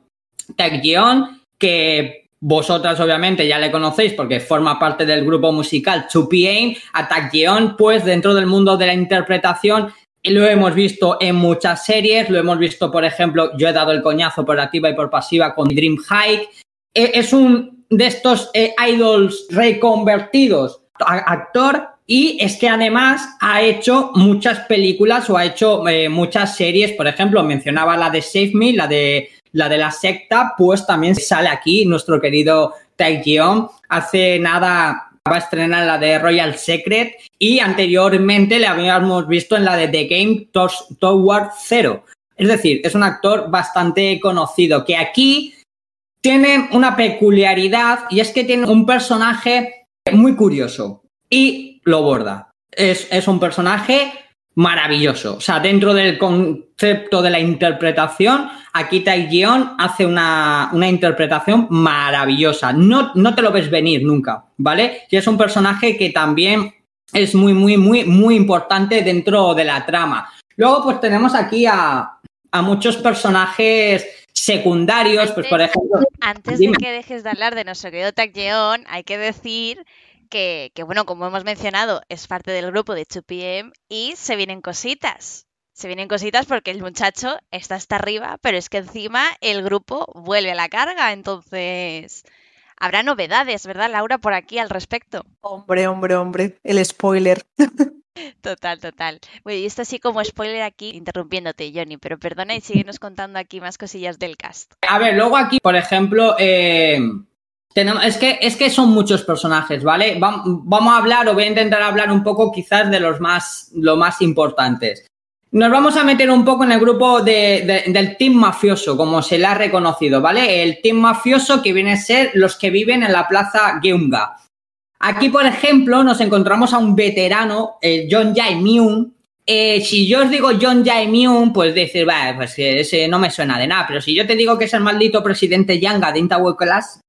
Taekyeon, que vosotras, obviamente, ya le conocéis porque forma parte del grupo musical 2PM. A Taekyeon, pues, dentro del mundo de la interpretación, lo hemos visto en muchas series, lo hemos visto, por ejemplo, yo he dado el coñazo por activa y por pasiva con Dream Hike. Es un de estos eh, idols reconvertidos actor y es que además ha hecho muchas películas o ha hecho eh, muchas series, por ejemplo, mencionaba la de Save Me, la de la de la secta, pues también sale aquí nuestro querido Taekyeon. Hace nada va a estrenar la de Royal Secret y anteriormente le habíamos visto en la de The Game Toward Zero. Es decir, es un actor bastante conocido que aquí tiene una peculiaridad y es que tiene un personaje muy curioso y lo borda. Es, es un personaje maravilloso. O sea, dentro del concepto de la interpretación, aquí Taeyeon hace una, una, interpretación maravillosa. No, no te lo ves venir nunca, ¿vale? Y es un personaje que también es muy, muy, muy, muy importante dentro de la trama. Luego, pues tenemos aquí a, a muchos personajes secundarios, antes, pues por ejemplo... Antes dime. de que dejes de hablar de nuestro querido Taeyeon, hay que decir que, que, bueno, como hemos mencionado, es parte del grupo de 2PM y se vienen cositas. Se vienen cositas porque el muchacho está hasta arriba, pero es que encima el grupo vuelve a la carga, entonces habrá novedades, ¿verdad, Laura, por aquí al respecto? Hombre, hombre, hombre, el spoiler. Total, total. Bueno, y esto así como spoiler aquí, interrumpiéndote, Johnny, pero perdona y síguenos contando aquí más cosillas del cast. A ver, luego aquí, por ejemplo, eh, tenemos, es, que, es que son muchos personajes, ¿vale? Vamos a hablar o voy a intentar hablar un poco quizás de los más, los más importantes. Nos vamos a meter un poco en el grupo de, de, del team mafioso, como se le ha reconocido, ¿vale? El team mafioso que viene a ser los que viven en la plaza Geunga. Aquí, por ejemplo, nos encontramos a un veterano, el John Jae-myung. Eh, si yo os digo John Jae-myung, pues decir, bah, pues ese no me suena de nada. Pero si yo te digo que es el maldito presidente Yanga de Intawe Class,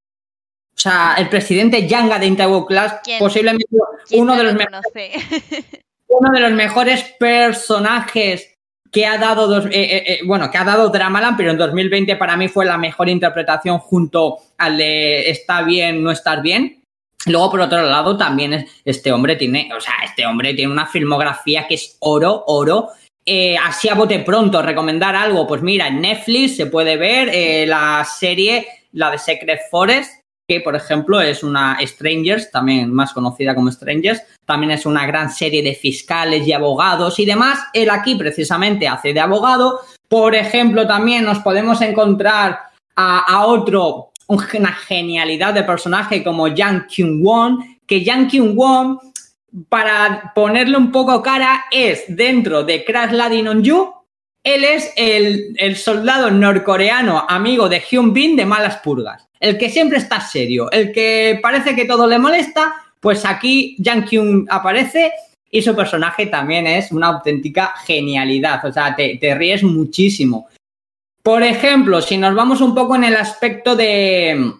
o sea, el presidente Yanga de Intawe Class, posiblemente uno de, los uno de los mejores personajes que ha dado dos, eh, eh, eh, bueno, que ha dado Dramaland, pero en 2020 para mí fue la mejor interpretación junto al de Está bien, no estar bien. Luego, por otro lado, también es, este hombre tiene, o sea, este hombre tiene una filmografía que es oro, oro. Eh, así a bote pronto, recomendar algo, pues mira, en Netflix se puede ver la serie, la de Secret Forest, que por ejemplo es una Strangers, también más conocida como Strangers, también es una gran serie de fiscales y abogados y demás. Él aquí precisamente hace de abogado. Por ejemplo, también nos podemos encontrar a, otro una genialidad de personaje como Yang Kyung-won, que Yang Kyung-won, para ponerle un poco cara, es dentro de Crash Landing on You, él es el, soldado norcoreano amigo de Hyun Bin de Malas Purgas. El que siempre está serio, el que parece que todo le molesta, pues aquí Yang Kyung aparece y su personaje también es una auténtica genialidad. O sea, te ríes muchísimo. Por ejemplo, si nos vamos un poco en el aspecto de,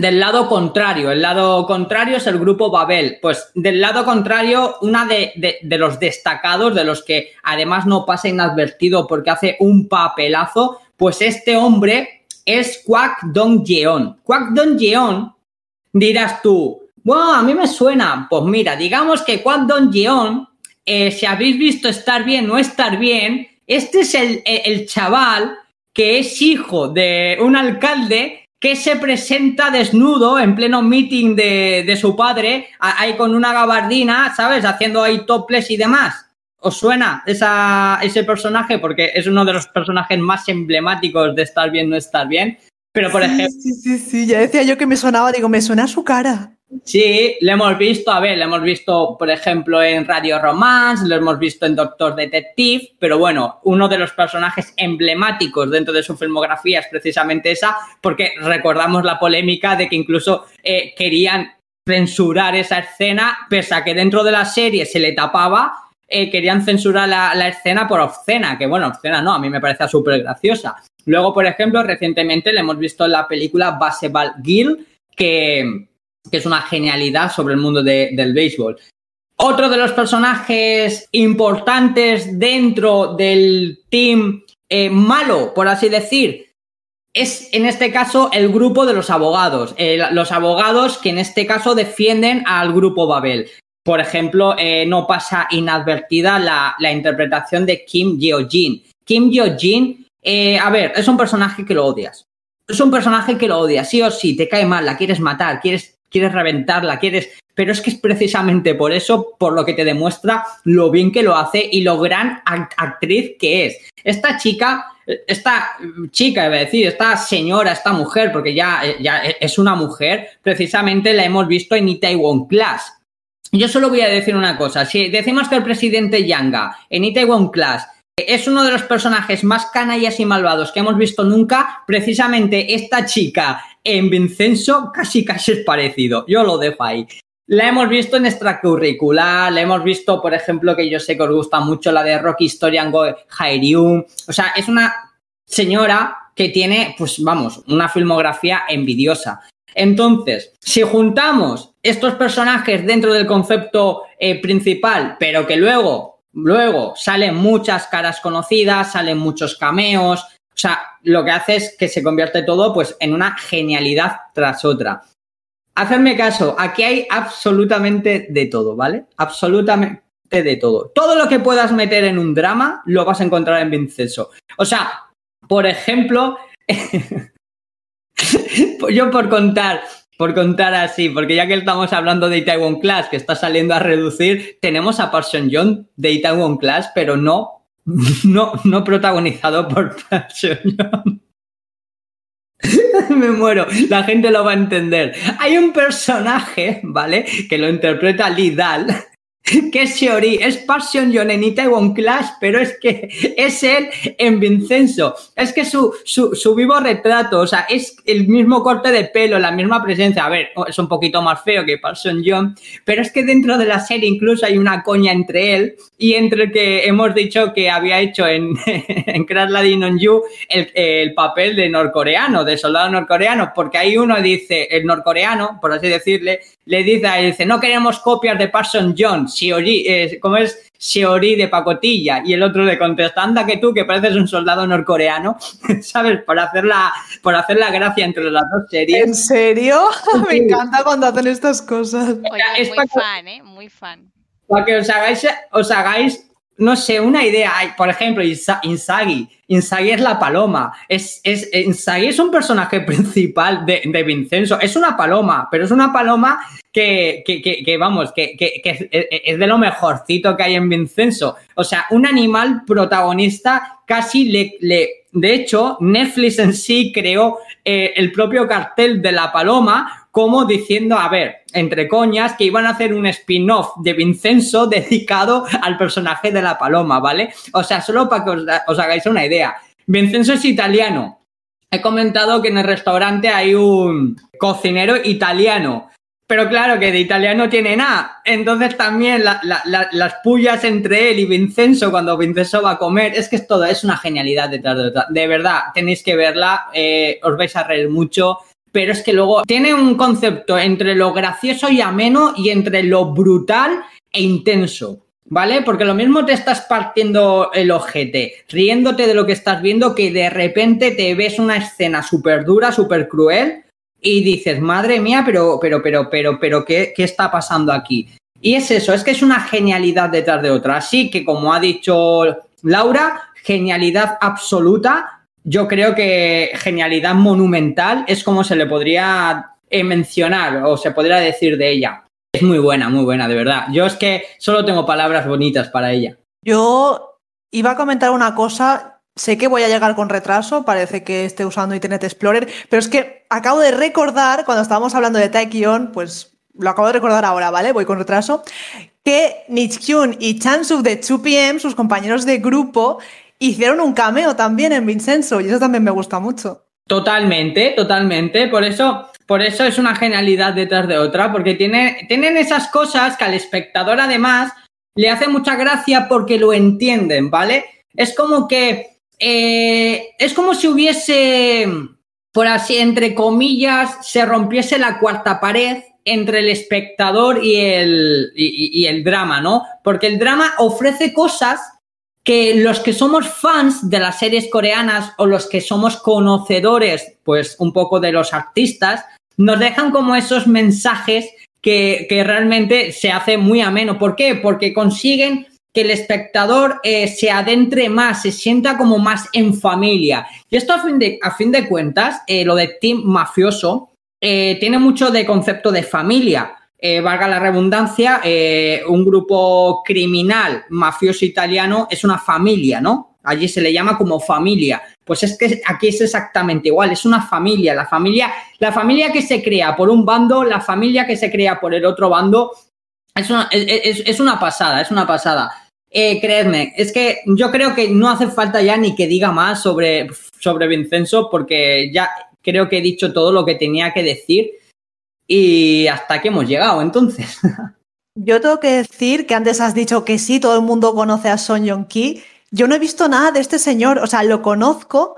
del lado contrario. El lado contrario es el grupo Babel. Pues del lado contrario, una de, de, los destacados, de los que además no pasa inadvertido porque hace un papelazo, pues este hombre es Kwak Dong Yeon. Kwak Dong Yeon, dirás tú, bueno, a mí me suena. Pues mira, digamos que Kwak Dong Yeon, eh, si habéis visto estar bien o estar bien, este es el, el chaval que es hijo de un alcalde que se presenta desnudo en pleno meeting de, su padre, ahí con una gabardina, ¿sabes? Haciendo ahí toples y demás. ¿Os suena esa, ese personaje? Porque es uno de los personajes más emblemáticos de estar bien, no estar bien. Pero, por ejemplo. Sí, sí, sí, ya decía yo que me sonaba, digo, me suena su cara. Sí, lo hemos visto, a ver, lo hemos visto, por ejemplo, en Radio Romance, lo hemos visto en Doctor Detective, pero bueno, uno de los personajes emblemáticos dentro de su filmografía es precisamente esa, porque recordamos la polémica de que incluso eh, querían censurar esa escena, pese a que dentro de la serie se le tapaba, eh, querían censurar la, la, escena por obscena, que bueno, obscena no, a mí me parece súper graciosa. Luego, por ejemplo, recientemente le hemos visto la película Baseball que que es una genialidad sobre el mundo del béisbol. Otro de los personajes importantes dentro del team eh, malo, por así decir, es en este caso el grupo de los abogados. Eh, los abogados que en este caso defienden al grupo Babel. Por ejemplo, eh, no pasa inadvertida la, la, interpretación de Kim Yeo-jin. Kim Yeo-jin, a ver, es un personaje que lo odias. Es un personaje que lo odias, sí o sí, te cae mal, la quieres matar, quieres quieres reventarla, quieres... Pero es que es precisamente por eso, por lo que te demuestra lo bien que lo hace y lo gran actriz que es. Esta chica, esta chica, iba a decir, esta señora, esta mujer, porque ya, ya es una mujer, precisamente la hemos visto en Itaewon Class. Yo solo voy a decir una cosa, si decimos que el presidente Yanga en Itaewon Class es uno de los personajes más canallas y malvados que hemos visto nunca. Precisamente esta chica en Vincenzo casi casi es parecido. Yo lo dejo ahí. La hemos visto en extracurricular, la hemos visto, por ejemplo, que yo sé que os gusta mucho la de Rocky Story and Go. O sea, es una señora que tiene, pues vamos, una filmografía envidiosa. Entonces, si juntamos estos personajes dentro del concepto eh, principal, pero que luego Luego salen muchas caras conocidas, salen muchos cameos. O sea, lo que hace es que se convierte todo pues en una genialidad tras otra. Hacedme caso, aquí hay absolutamente de todo, ¿vale? Absolutamente de todo. Todo lo que puedas meter en un drama lo vas a encontrar en Vincenzo. O sea, por ejemplo, yo por contar, por contar así, porque ya que estamos hablando de Itaewon Class, que está saliendo a reducir, tenemos a Parson John de Itaewon Class, pero no, no, no protagonizado por Parson John. Me muero, la gente lo va a entender. Hay un personaje, ¿vale? Que lo interpreta Lee Dahl, que es Shiori, es Passion John en Itaewon Clash, pero es que es él en Vincenzo. Es que su, su, su, vivo retrato, o sea, es el mismo corte de pelo, la misma presencia. A ver, es un poquito más feo que Passion John, pero es que dentro de la serie incluso hay una coña entre él y entre el que hemos dicho que había hecho en, en Crash Landing on You el, el papel de norcoreano, de soldado norcoreano, porque ahí uno dice, el norcoreano, por así decirle, le dice, dice, no queremos copias de Parson John, Shiori, eh, ¿cómo es? Shiori de pacotilla. Y el otro le contesta, anda que tú, que pareces un soldado norcoreano, ¿sabes? Por hacer la, por hacer la gracia entre las dos series. ¿En serio? Me encanta cuando hacen estas cosas. es muy fan, ¿eh? Muy fan. Para que os hagáis, os hagáis no sé, una idea. Por ejemplo, Insagi. Insagi es la paloma. Es, es, es un personaje principal de, de Vincenzo. Es una paloma, pero es una paloma que, que, que, vamos, que, es de lo mejorcito que hay en Vincenzo. O sea, un animal protagonista casi le, le de hecho, Netflix en sí creó eh, el propio cartel de la paloma como diciendo, a ver, entre coñas, que iban a hacer un spin-off de Vincenzo dedicado al personaje de la paloma, ¿vale? O sea, solo para que os, hagáis una idea. Vincenzo es italiano. He comentado que en el restaurante hay un cocinero italiano. Pero claro que de italiano tiene nada. Entonces también las pullas entre él y Vincenzo cuando Vincenzo va a comer. Es que es todo, es una genialidad detrás de De verdad, tenéis que verla. Eh, os vais a reír mucho pero es que luego tiene un concepto entre lo gracioso y ameno y entre lo brutal e intenso. ¿Vale? Porque lo mismo te estás partiendo el ojete, riéndote de lo que estás viendo, que de repente te ves una escena súper dura, súper cruel, y dices, madre mía, pero, pero, pero, pero, pero, ¿qué, ¿qué está pasando aquí? Y es eso, es que es una genialidad detrás de otra. Así que, como ha dicho Laura, genialidad absoluta. Yo creo que genialidad monumental es como se le podría eh, mencionar o se podría decir de ella. Es muy buena, muy buena, de verdad. Yo es que solo tengo palabras bonitas para ella. Yo iba a comentar una cosa. Sé que voy a llegar con retraso, parece que esté usando Internet Explorer, pero es que acabo de recordar, cuando estábamos hablando de Taekyon, pues lo acabo de recordar ahora, ¿vale? Voy con retraso, que Nichkyun y Chansuk de 2PM, sus compañeros de grupo, hicieron un cameo también en Vincenzo y eso también me gusta mucho. Totalmente, totalmente. Por eso, por eso es una genialidad detrás de otra, porque tiene, tienen esas cosas que al espectador además le hace mucha gracia porque lo entienden, ¿vale? Es como que eh, es como si hubiese, por así, entre comillas, se rompiese la cuarta pared entre el espectador y el, y, y el drama, ¿no? Porque el drama ofrece cosas que los que somos fans de las series coreanas o los que somos conocedores, pues un poco de los artistas, nos dejan como esos mensajes que, que realmente se hace muy ameno. ¿Por qué? Porque consiguen que el espectador eh, se adentre más, se sienta como más en familia. Y esto a fin de, a fin de cuentas, eh, lo de Team Mafioso, eh, tiene mucho de concepto de familia. Eh, valga la redundancia, eh, un grupo criminal mafioso italiano es una familia, ¿no? Allí se le llama como familia. Pues es que aquí es exactamente igual, es una familia, la familia, la familia que se crea por un bando, la familia que se crea por el otro bando, es una, es, una pasada, es una pasada. Eh, creedme, es que yo creo que no hace falta ya ni que diga más sobre, sobre Vincenzo, porque ya creo que he dicho todo lo que tenía que decir y hasta que hemos llegado entonces. Yo tengo que decir que antes has dicho que sí, todo el mundo conoce a Son Yong Ki. Yo no he visto nada de este señor, o sea, lo conozco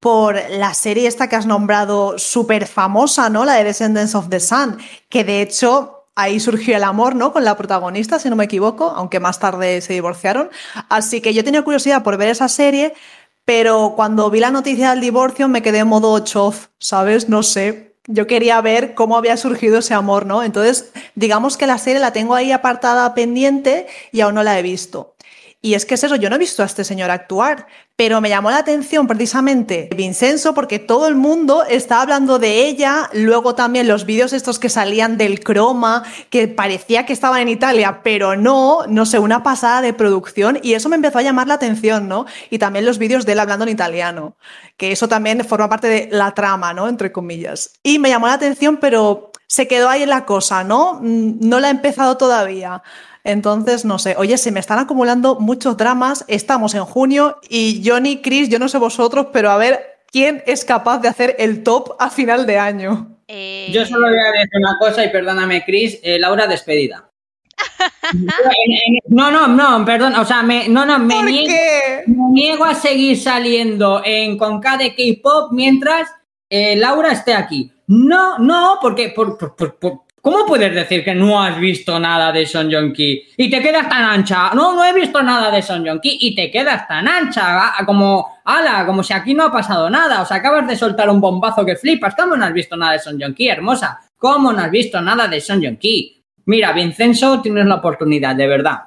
por la serie esta que has nombrado súper famosa, ¿no? La de Descendants of the Sun, que de hecho ahí surgió el amor, ¿no? Con la protagonista, si no me equivoco, aunque más tarde se divorciaron. Así que yo tenía curiosidad por ver esa serie, pero cuando vi la noticia del divorcio me quedé en modo chof, ¿sabes? No sé. Yo quería ver cómo había surgido ese amor, ¿no? Entonces, digamos que la serie la tengo ahí apartada pendiente y aún no la he visto. Y es que es eso, yo no he visto a este señor actuar, pero me llamó la atención precisamente Vincenzo porque todo el mundo está hablando de ella, luego también los vídeos estos que salían del croma, que parecía que estaban en Italia, pero no, no sé, una pasada de producción y eso me empezó a llamar la atención, ¿no? Y también los vídeos de él hablando en italiano, que eso también forma parte de la trama, ¿no? Entre comillas. Y me llamó la atención, pero se quedó ahí en la cosa, ¿no? No la he empezado todavía. Entonces, no sé, oye, se me están acumulando muchos dramas, estamos en junio y Johnny, Chris, yo no sé vosotros, pero a ver, ¿quién es capaz de hacer el top a final de año? Eh, Yo solo voy a decir una cosa y perdóname, Chris, eh, Laura, despedida. No, no, no, perdón, o sea, me, no, no, me ¿Por niego, qué? me niego a seguir saliendo en con K de K-pop mientras eh, Laura esté aquí. No, no, porque por, por- por- por- ¿cómo puedes decir que no has visto nada de Son Joong Ki y te quedas tan ancha? No, no he visto nada de Son Joong Ki y te quedas tan ancha, como, ala, como si aquí no ha pasado nada. O sea, acabas de soltar un bombazo que flipas. ¿Cómo no has visto nada de Son Joong Ki, hermosa? ¿Cómo no has visto nada de Son Joong Ki? Mira, Vincenzo, tienes la oportunidad, de verdad.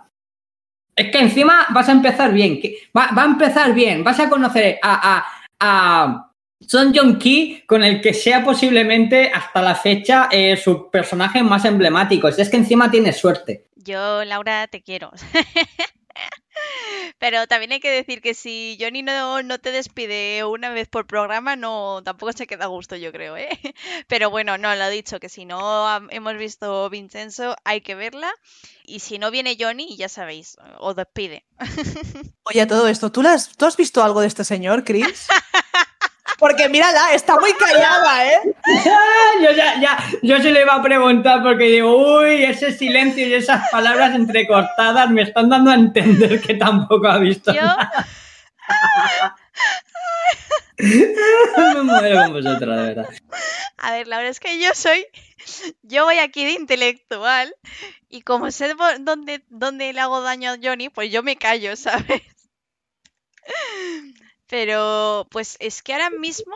Es que encima vas a empezar bien. Va, va a empezar bien. Vas a conocer a, a, a Son Jong Ki, con el que sea posiblemente hasta la fecha eh, su personaje más emblemático. Es que encima tienes suerte. Yo, Laura, te quiero. Pero también hay que decir que si Johnny no, no te despide una vez por programa, no, tampoco se queda a gusto, yo creo, ¿eh? Pero bueno, no, lo he dicho, que si no hemos visto Vincenzo, hay que verla. Y si no viene Johnny, ya sabéis, os despide. Oye, a todo esto, ¿tú, la has, ¿tú has visto algo de este señor, Chris? Porque mírala, está muy callada, ¿eh? yo ya, ya, yo se le iba a preguntar porque digo, uy, ese silencio y esas palabras entrecortadas me están dando a entender que tampoco ha visto. Yo, nada. me muero con vosotros, de verdad. A ver, la verdad es que yo soy, yo voy aquí de intelectual y como sé dónde, dónde le hago daño a Johnny, pues yo me callo, ¿sabes? Pero pues es que ahora mismo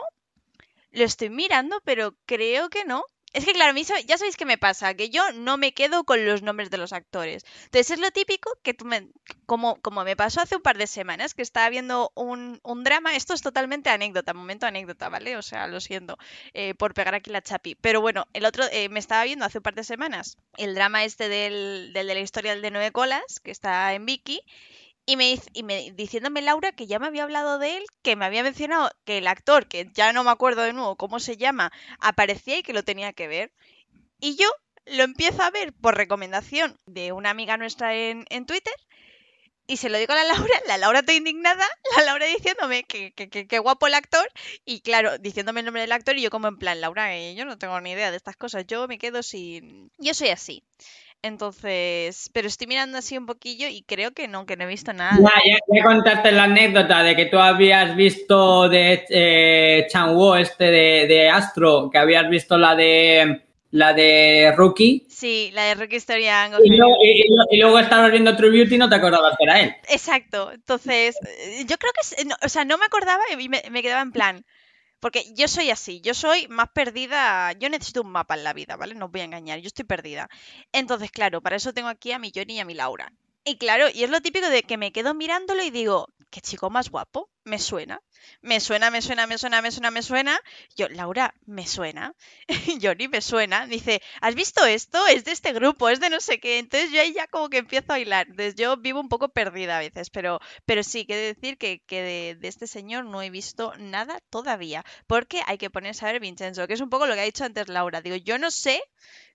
lo estoy mirando, pero creo que no. Es que, claro, ya sabéis qué me pasa, que yo no me quedo con los nombres de los actores. Entonces es lo típico que me, como, como me pasó hace un par de semanas, que estaba viendo un, un drama, esto es totalmente anécdota, momento anécdota, ¿vale? O sea, lo siento eh, por pegar aquí la chapi. Pero bueno, el otro, eh, me estaba viendo hace un par de semanas el drama este del, del de la historia del de nueve colas, que está en Vicky, y me, y me diciéndome Laura que ya me había hablado de él, que me había mencionado que el actor, que ya no me acuerdo de nuevo cómo se llama, aparecía y que lo tenía que ver. Y yo lo empiezo a ver por recomendación de una amiga nuestra en, en Twitter. Y se lo digo a la Laura, la Laura está indignada, la Laura diciéndome que, que, guapo el actor, y claro, diciéndome el nombre del actor, y yo como en plan, Laura, eh, yo no tengo ni idea de estas cosas, yo me quedo sin... Yo soy así. Entonces, pero estoy mirando así un poquillo y creo que no, que no he visto nada. Ya, ya, contaste la anécdota de que tú habías visto de eh, Changwo, este de, Astro, que habías visto la de la de Rookie. Sí, la de Rookie Historia y, luego, y, luego estabas viendo True Beauty y no te acordabas que era él. Exacto. Entonces, eh, yo creo que, o sea, no me acordaba y me, me quedaba en plan, porque yo soy así, yo soy más perdida, yo necesito un mapa en la vida, ¿vale? No os voy a engañar, yo estoy perdida. Entonces, claro, para eso tengo aquí a mi Johnny y a mi Laura. Y claro, y es lo típico de que me quedo mirándolo y digo, qué chico más guapo, me suena. Me suena, me suena, me suena, me suena, me suena. Yo, Laura, me suena. Johnny, me suena. Dice, ¿has visto esto? Es de este grupo, es de no sé qué. Entonces yo ahí ya como que empiezo a hilar. Entonces yo vivo un poco perdida a veces, pero, pero sí, quiero decir que, de, de, este señor no he visto nada todavía. Porque hay que ponerse a ver Vincenzo, que es un poco lo que ha dicho antes Laura. Digo, yo no sé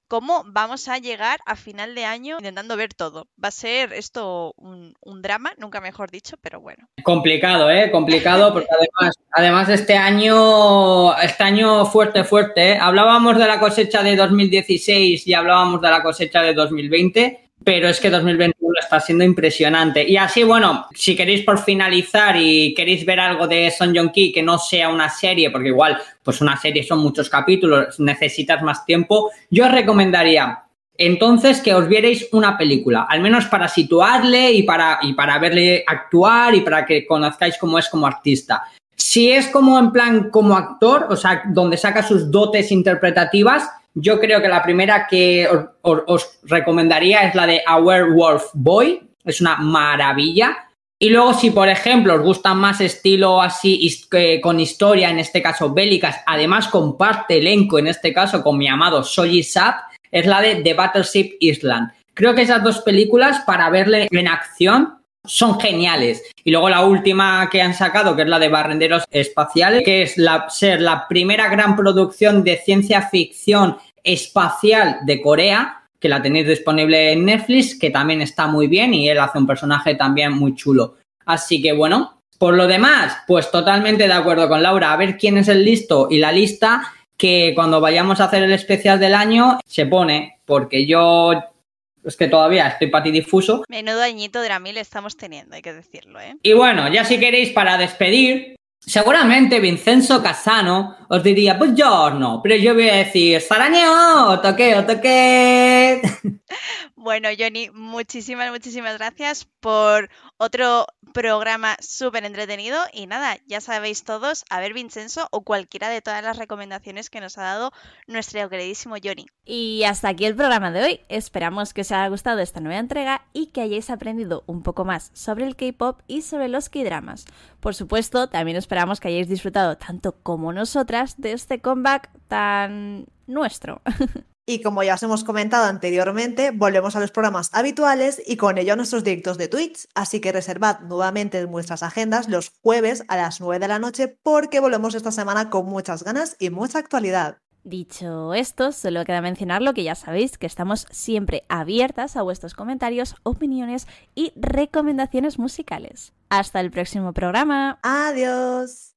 cómo vamos a llegar a final de año intentando ver todo. Va a ser esto un, drama, nunca mejor dicho, pero bueno. Complicado, ¿eh? Complicado porque además, además este año, este año fuerte, fuerte, ¿eh? Hablábamos de la cosecha de 2016 y hablábamos de la cosecha de 2020 pero es que 2021 está siendo impresionante. Y así, bueno, si queréis por finalizar y queréis ver algo de Son Jong Ki que no sea una serie, porque igual, pues una serie son muchos capítulos, necesitas más tiempo, yo os recomendaría entonces que os vierais una película, al menos para situarle y para, y para verle actuar y para que conozcáis cómo es como artista. Si es como en plan como actor, o sea, donde saca sus dotes interpretativas, yo creo que la primera que os, recomendaría es la de A Werewolf Boy. Es una maravilla. Y luego, si por ejemplo os gusta más estilo así con historia, en este caso bélicas, además comparte elenco, en este caso con mi amado Soji Sap, es la de The Battleship Island. Creo que esas dos películas, para verle en acción, son geniales. Y luego la última que han sacado, que es la de Barrenderos Espaciales, que es la, ser la primera gran producción de ciencia ficción espacial de Corea, que la tenéis disponible en Netflix, que también está muy bien y él hace un personaje también muy chulo. Así que bueno, por lo demás, pues totalmente de acuerdo con Laura. A ver quién es el listo y la lista que cuando vayamos a hacer el especial del año se pone, porque yo es que todavía estoy patidifuso. Menudo añito de Dramil estamos teniendo, hay que decirlo, ¿eh? Y bueno, ya si queréis para despedir, seguramente Vincenzo Casano os diría, pues yo no, pero yo voy a decir, Sarañeo, toque, toque. Bueno, Johnny, muchísimas, muchísimas gracias por otro programa súper entretenido. Y nada, ya sabéis todos, a ver Vincenzo o cualquiera de todas las recomendaciones que nos ha dado nuestro queridísimo Johnny. Y hasta aquí el programa de hoy. Esperamos que os haya gustado esta nueva entrega y que hayáis aprendido un poco más sobre el K-pop y sobre los K-dramas. Por supuesto, también esperamos que hayáis disfrutado tanto como nosotras de este comeback tan nuestro. Y como ya os hemos comentado anteriormente, volvemos a los programas habituales y con ello a nuestros directos de Twitch. Así que reservad nuevamente en vuestras agendas los jueves a las 9 de la noche porque volvemos esta semana con muchas ganas y mucha actualidad. Dicho esto, solo queda mencionar lo que ya sabéis, que estamos siempre abiertas a vuestros comentarios, opiniones y recomendaciones musicales. Hasta el próximo programa. Adiós.